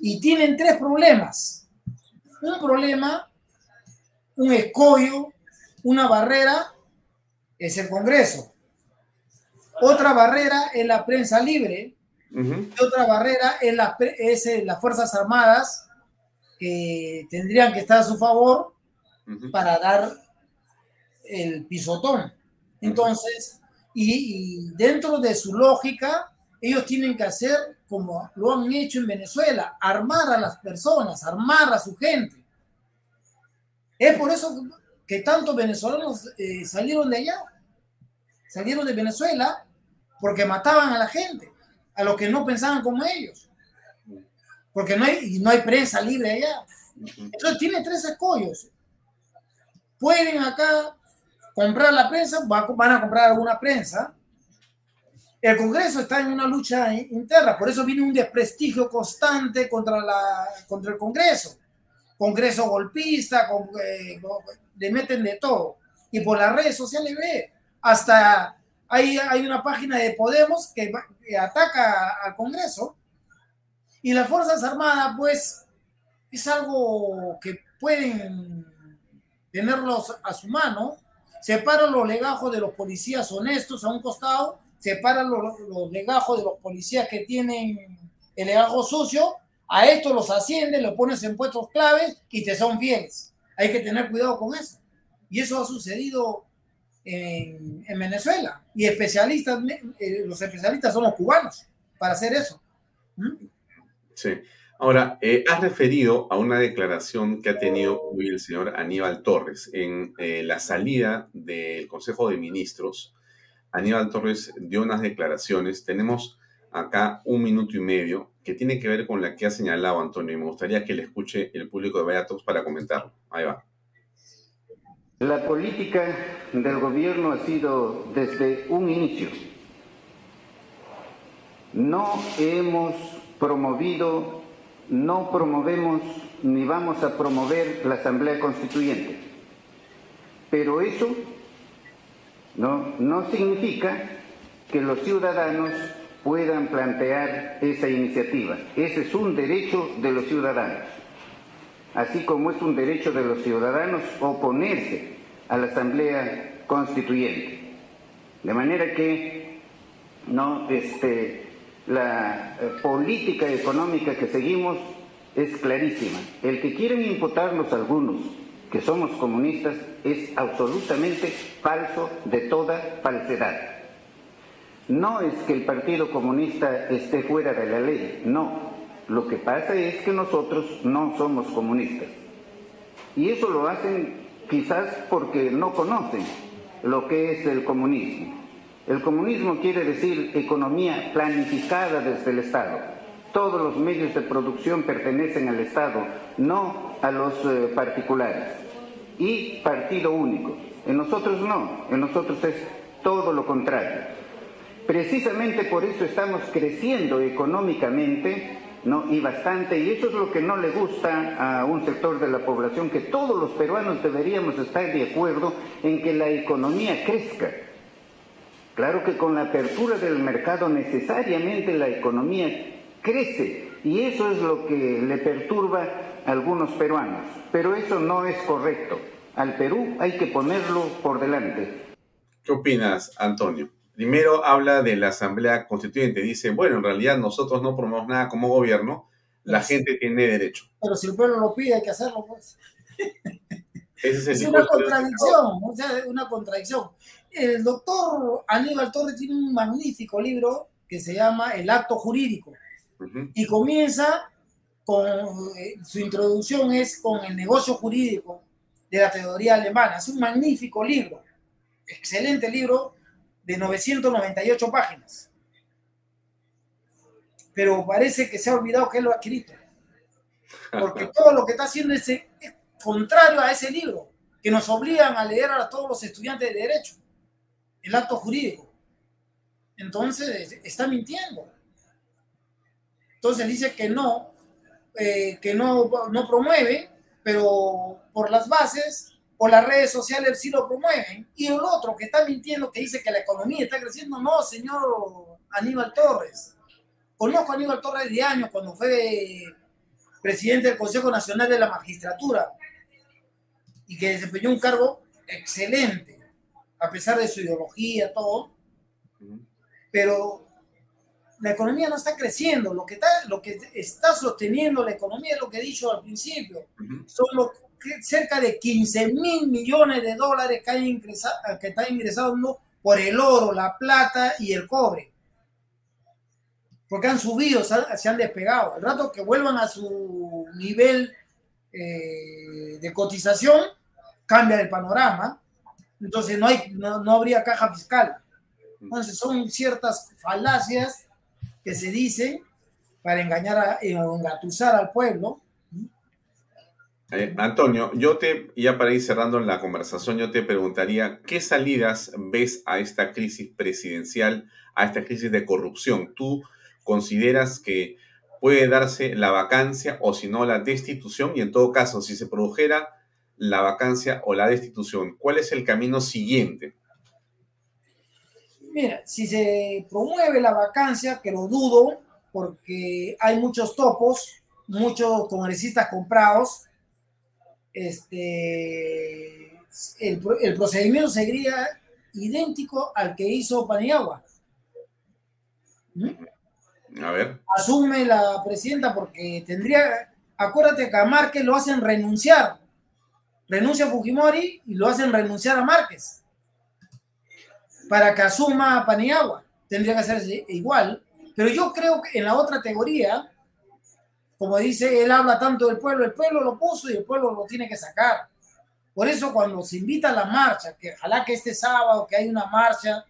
S11: Y tienen tres problemas. Un problema, un escollo, una barrera, es el Congreso. Otra barrera es la prensa libre. Y otra barrera es, la, es eh, las Fuerzas Armadas que tendrían que estar a su favor para dar el pisotón. Entonces, y, y, dentro de su lógica, ellos tienen que hacer como lo han hecho en Venezuela, armar a las personas, armar a su gente. Es por eso que tantos venezolanos eh, salieron de allá, salieron de Venezuela porque mataban a la gente, a los que no pensaban como ellos. Porque no hay, no hay prensa libre allá. Entonces tiene tres escollos. Pueden acá comprar la prensa, van a comprar alguna prensa. El Congreso está en una lucha interna, por eso viene un desprestigio constante contra, la, contra el Congreso. Congreso golpista, con, eh, le meten de todo. Y por las redes sociales ve, hasta hay, una página de Podemos que, que ataca al Congreso. Y las Fuerzas Armadas, pues, es algo que pueden tenerlos a su mano. Separan los legajos de los policías honestos a un costado, separan los, los legajos de los policías que tienen el legajo sucio, a estos los ascienden, los pones en puestos claves y te son fieles. Hay que tener cuidado con eso. Y eso ha sucedido en, en Venezuela. Y especialistas, eh, los especialistas son los cubanos para hacer eso. ¿Mm?
S1: Sí. Ahora, eh, has referido a una declaración que ha tenido hoy el señor Aníbal Torres en eh, la salida del Consejo de Ministros. Aníbal Torres dio unas declaraciones. Tenemos acá un minuto y medio que tiene que ver con la que ha señalado Antonio y me gustaría que le escuche el público de Beatos para comentarlo. Ahí va.
S19: La política del gobierno ha sido desde un inicio. No hemos promovido, no promovemos ni vamos a promover la Asamblea Constituyente. Pero eso no, no significa que los ciudadanos puedan plantear esa iniciativa. Ese es un derecho de los ciudadanos, así como es un derecho de los ciudadanos oponerse a la Asamblea Constituyente. De manera que no, este, la eh, política económica que seguimos es clarísima. El que quieren imputarnos algunos que somos comunistas es absolutamente falso de toda falsedad. No es que el Partido Comunista esté fuera de la ley, no. Lo que pasa es que nosotros no somos comunistas. Y eso lo hacen quizás porque no conocen lo que es el comunismo. El comunismo quiere decir economía planificada desde el Estado. Todos los medios de producción pertenecen al Estado, no a los eh, particulares. Y partido único. En nosotros no, en nosotros es todo lo contrario. Precisamente por eso estamos creciendo económicamente, ¿no? Y bastante, y eso es lo que no le gusta a un sector de la población, que todos los peruanos deberíamos estar de acuerdo en que la economía crezca. Claro que con la apertura del mercado necesariamente la economía crece y eso es lo que le perturba a algunos peruanos. Pero eso no es correcto. Al Perú hay que ponerlo por delante.
S1: ¿Qué opinas, Antonio? Primero habla de la Asamblea Constituyente. Dice, bueno, en realidad nosotros no promovemos nada como gobierno, la gente tiene derecho.
S11: Pero si el pueblo lo pide, hay que hacerlo, pues. <laughs>
S1: Ese es,
S11: es una contradicción, o sea, una contradicción. El doctor Aníbal Torres tiene un magnífico libro que se llama El acto jurídico uh -huh. y comienza con eh, su introducción es con el negocio jurídico de la teoría alemana. Es un magnífico libro, excelente libro de 998 páginas. Pero parece que se ha olvidado que él lo ha escrito. Porque <laughs> todo lo que está haciendo es, es contrario a ese libro, que nos obligan a leer a todos los estudiantes de Derecho, el acto jurídico. Entonces, está mintiendo. Entonces dice que no, eh, que no, no promueve, pero por las bases o las redes sociales sí lo promueven. Y el otro que está mintiendo, que dice que la economía está creciendo, no, señor Aníbal Torres. Conozco a Aníbal Torres de años cuando fue presidente del Consejo Nacional de la Magistratura y que desempeñó un cargo excelente, a pesar de su ideología, todo. Pero la economía no está creciendo. Lo que está, lo que está sosteniendo la economía es lo que he dicho al principio. Son los cerca de 15 mil millones de dólares que, que está ingresando por el oro, la plata y el cobre. Porque han subido, se han, despegado. Al rato que vuelvan a su nivel eh, de cotización, cambia el panorama. Entonces no, hay, no, no habría caja fiscal. Entonces son ciertas falacias que se dicen para engañar, a, engatusar al pueblo
S1: eh, Antonio, yo te, ya para ir cerrando la conversación, yo te preguntaría, ¿qué salidas ves a esta crisis presidencial, a esta crisis de corrupción? ¿Tú consideras que puede darse la vacancia o si no la destitución? Y en todo caso, si se produjera la vacancia o la destitución, ¿cuál es el camino siguiente?
S11: Mira, si se promueve la vacancia, que lo dudo, porque hay muchos topos, muchos congresistas comprados, este, el, el, procedimiento sería idéntico al que hizo Paniagua.
S1: ¿Mm? A ver.
S11: Asume la presidenta porque tendría, acuérdate que a Márquez lo hacen renunciar. Renuncia a Fujimori y lo hacen renunciar a Márquez. Para que asuma Paniagua. Tendría que hacerse igual. Pero yo creo que en la otra teoría, como dice, él habla tanto del pueblo, el pueblo lo puso y el pueblo lo tiene que sacar. Por eso cuando se invita a la marcha, que ojalá que este sábado que hay una marcha,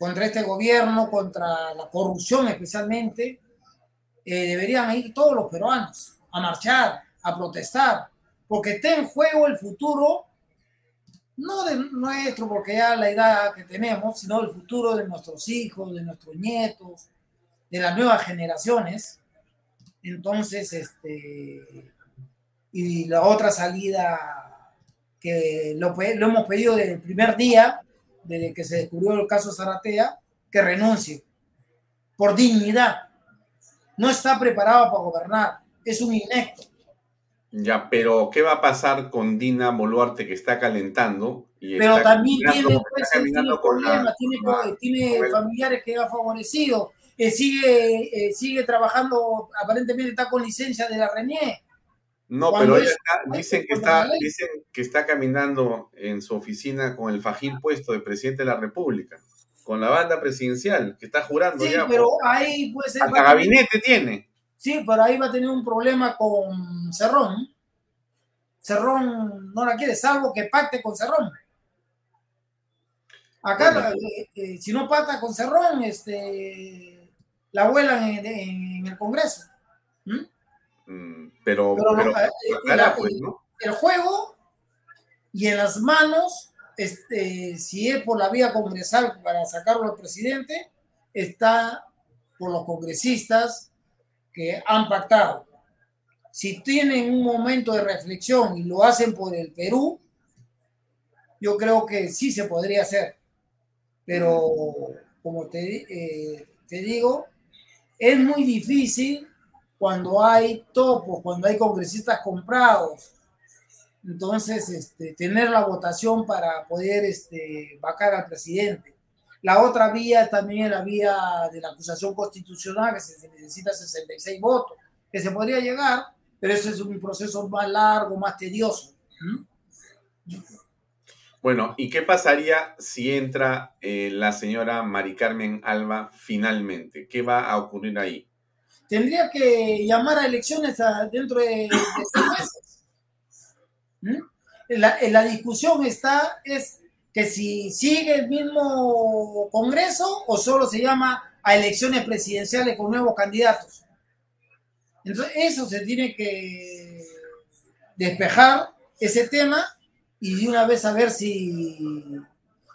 S11: contra este gobierno, contra la corrupción especialmente, eh, deberían ir todos los peruanos a marchar, a protestar, porque está en juego el futuro, no de nuestro, porque ya la edad que tenemos, sino el futuro de nuestros hijos, de nuestros nietos, de las nuevas generaciones. Entonces, este, y la otra salida que lo, lo hemos pedido desde el primer día, desde que se descubrió el caso Zaratea, que renuncie por dignidad. No está preparado para gobernar, es un inecto.
S1: Ya, pero ¿qué va a pasar con Dina Boluarte que está calentando?
S11: Y pero también tiene, pues, tiene problemas, tiene, familiares que ha favorecido, eh, sigue, eh, sigue trabajando, aparentemente está con licencia de la René.
S1: No, pero ella dicen, que está, dicen que está caminando en su oficina con el fajín puesto de presidente de la República, con la banda presidencial, que está jurando
S11: sí,
S1: ya.
S11: pero ahí puede ser.
S1: Hasta gabinete tiene.
S11: Sí, pero ahí va a tener un problema con Cerrón. Cerrón no la quiere, salvo que pacte con Cerrón. Acá, eh, eh, si no pacta con Cerrón, este, la vuelan en, el Congreso. ¿Mm?
S1: Mm, pero,
S11: eh, pues, el, juego y en las manos, este, si es por la vía congresal para sacarlo al presidente, está por los congresistas que han pactado. Si tienen un momento de reflexión y lo hacen por el Perú, yo creo que sí se podría hacer. Pero, como te, eh, te digo, es muy difícil cuando hay topos, cuando hay congresistas comprados. Entonces, este, tener la votación para poder este, vacar al presidente. La otra vía también es la vía de la acusación constitucional, que se necesita 66 votos, que se podría llegar, pero ese es un proceso más largo, más tedioso.
S1: Bueno, ¿y qué pasaría si entra eh, la señora Mari Carmen Alba finalmente? ¿Qué va a ocurrir ahí?
S11: tendría que llamar a elecciones dentro de, seis meses. ¿Mm? La, discusión está, es que si sigue el mismo Congreso o solo se llama a elecciones presidenciales con nuevos candidatos. Entonces, eso se tiene que despejar, ese tema, y de una vez saber si,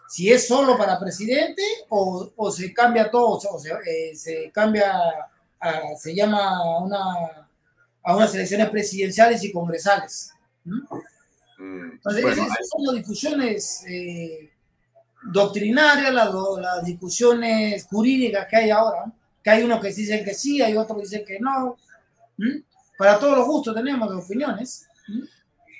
S11: si es solo para presidente o, se cambia todo, o sea, eh, se cambia se llama a, una, a unas elecciones presidenciales y congresales.
S1: Mm,
S11: Entonces, esas son las discusiones eh, doctrinarias, las, las, discusiones jurídicas que hay ahora, que hay unos que dicen que sí, hay otros que dicen que no. Para todos los gustos tenemos opiniones.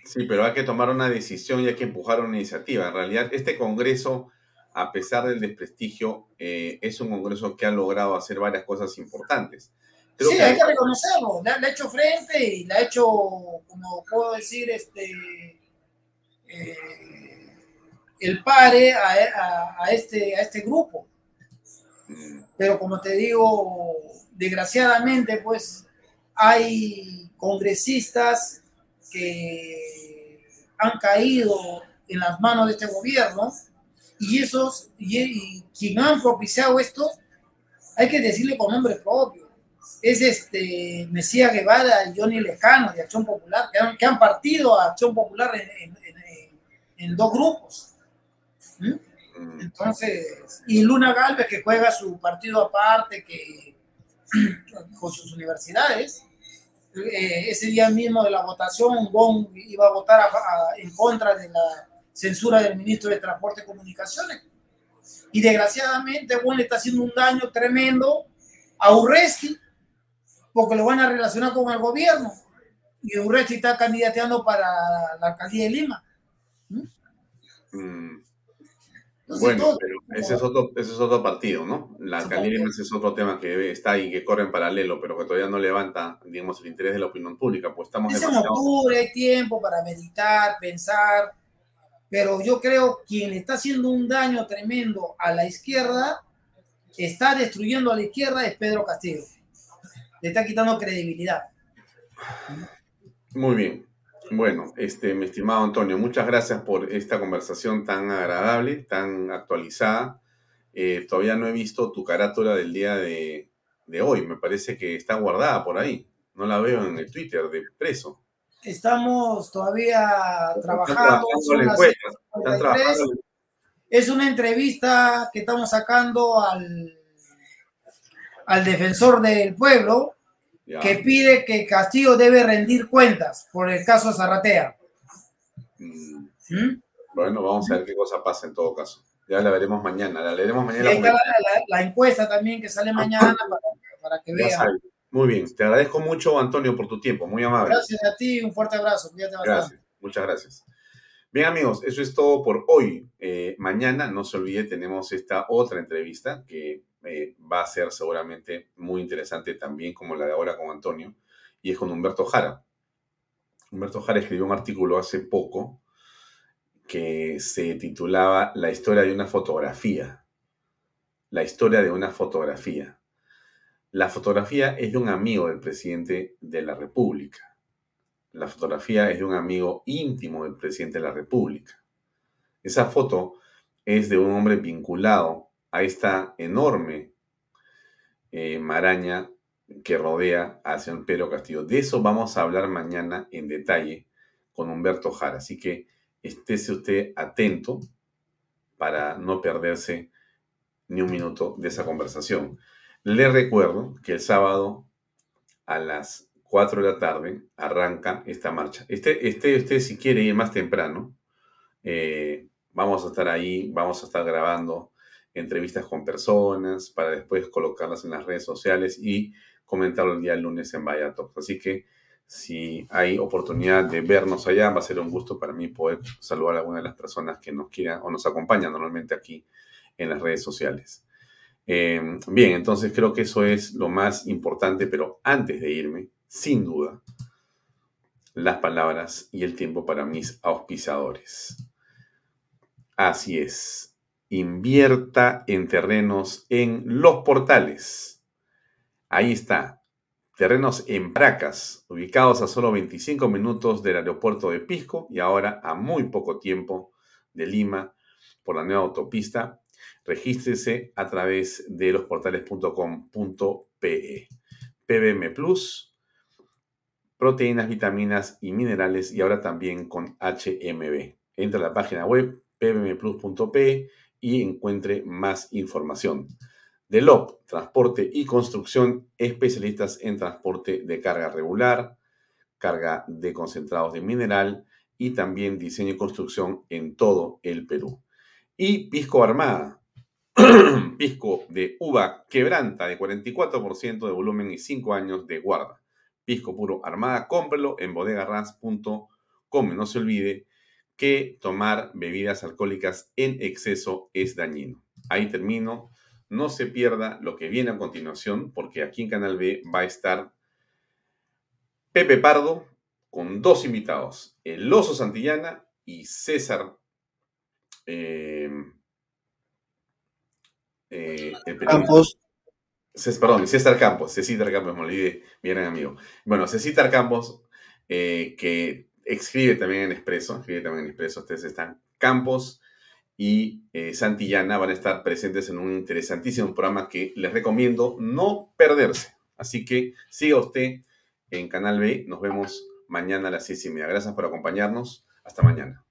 S1: Sí, pero hay que tomar una decisión y hay que empujar una iniciativa. En realidad, este Congreso a pesar del desprestigio, eh, es un Congreso que ha logrado hacer varias cosas importantes.
S11: sí, hay que reconocerlo. Le, ha hecho frente y le ha hecho, como puedo decir, este, eh, el pare a, este, a este grupo. Pero como te digo, desgraciadamente, pues hay congresistas que han caído en las manos de este gobierno y esos, y, quien han propiciado esto, hay que decirle con nombre propio. Es este Mesías Guevara y Johnny Lescano de Acción Popular, que han, partido a Acción Popular en, dos grupos. Mm. Entonces, y Luna Galvez que juega su partido aparte, que <clears throat> con sus universidades. Eh, ese día mismo de la votación, Gon iba a votar en contra de la censura del ministro de Transporte y Comunicaciones. Y desgraciadamente, bueno, le está haciendo un daño tremendo a Urresti, porque lo van a relacionar con el gobierno. Y Urresti está candidateando para la alcaldía de Lima.
S1: Mm. Bueno, pero ese es, otro, ese es otro partido, ¿no? La alcaldía de Lima es otro tema que está ahí, que corre en paralelo, pero que todavía no levanta, digamos, el interés de la opinión pública. Pues estamos
S11: es en octubre, hay tiempo para meditar, pensar pero yo creo que quien está haciendo un daño tremendo a la izquierda, está destruyendo a la izquierda, es Pedro Castillo. Le está quitando credibilidad.
S1: Muy bien. Bueno, este, mi estimado Antonio, muchas gracias por esta conversación tan agradable, tan actualizada. eh, todavía no he visto tu carátula del día de, de hoy. Me parece que está guardada por ahí. No la veo en el Twitter de preso.
S11: Estamos todavía trabajando.
S1: trabajando
S11: son
S1: la
S11: las
S1: encuesta,
S11: 7:43.
S1: están trabajando
S11: Es una entrevista que estamos sacando al, al defensor del pueblo Que pide que Castillo debe rendir cuentas por el caso Zarratea.
S1: Mm,
S11: ¿Mm?
S1: Bueno, vamos a ver qué cosa pasa en todo caso. Ya la veremos mañana. La leeremos
S11: Y
S1: mañana.
S11: ahí
S1: con
S11: está la, la- la encuesta también que sale mañana <laughs> para, para que vean.
S1: Muy bien. Te agradezco mucho, Antonio, por tu tiempo. Muy amable.
S11: Gracias a ti, un fuerte abrazo. Cuídate bastante.
S1: Gracias, muchas gracias. Bien amigos, eso es todo por hoy. Eh, mañana, no se olvide, tenemos esta otra entrevista que eh, va a ser seguramente muy interesante también como la de ahora con Antonio, y es con Humberto Jara. Humberto Jara escribió un artículo hace poco que se titulaba La historia de una fotografía. La historia de una fotografía. La fotografía es de un amigo del presidente de la República. La fotografía es de un amigo íntimo del presidente de la República. Esa foto es de un hombre vinculado a esta enorme eh, maraña que rodea al señor Pedro Castillo. De eso vamos a hablar mañana en detalle con Humberto Jara. Así que estése usted atento para no perderse ni un minuto de esa conversación. Le recuerdo que el sábado a las 4 de la tarde arranca esta marcha. Este, este, usted si quiere ir más temprano, eh, vamos a estar ahí, vamos a estar grabando entrevistas con personas para después colocarlas en las redes sociales y comentarlo el día lunes en Vaya. Así que si hay oportunidad de vernos allá, va a ser un gusto para mí poder saludar a alguna de las personas que nos quieran o nos acompañan normalmente aquí en las redes sociales. Eh, bien, entonces creo que eso es lo más importante, pero antes de irme, sin duda, las palabras y el tiempo para mis auspiciadores. Así es, invierta en terrenos en los portales. Ahí está, terrenos en Bracas, ubicados a solo 25 minutos del aeropuerto de Pisco y ahora a muy poco tiempo de Lima por la nueva autopista. Regístrese a través de losportales.com.pe. PBM Plus, proteínas, vitaminas y minerales y ahora también con HMB. Entra a la página web pbmplus.pe y encuentre más información. DELOP, Transporte y Construcción, especialistas en transporte de carga regular, carga de concentrados de mineral y también diseño y construcción en todo el Perú. Y Pisco Armada, <clears throat> pisco de uva quebranta de 44% de volumen y 5 años de guarda. Pisco puro Armada, cómprelo en bodegarras.com. No se olvide que tomar bebidas alcohólicas en exceso es dañino. Ahí termino. No se pierda lo que viene a continuación, porque aquí en Canal B va a estar Pepe Pardo con dos invitados, el Oso Santillana y César. eh, eh. Perdón, César Campos, César Campos, me olvidé, mi gran amigo. Bueno, César Campos, eh, que escribe también en Expreso, escribe también en Expreso, ustedes están, Campos y eh, Santillana van a estar presentes en un interesantísimo programa que les recomiendo no perderse. Así que siga usted en Canal B, nos vemos mañana a las seis y media. Gracias por acompañarnos, hasta mañana.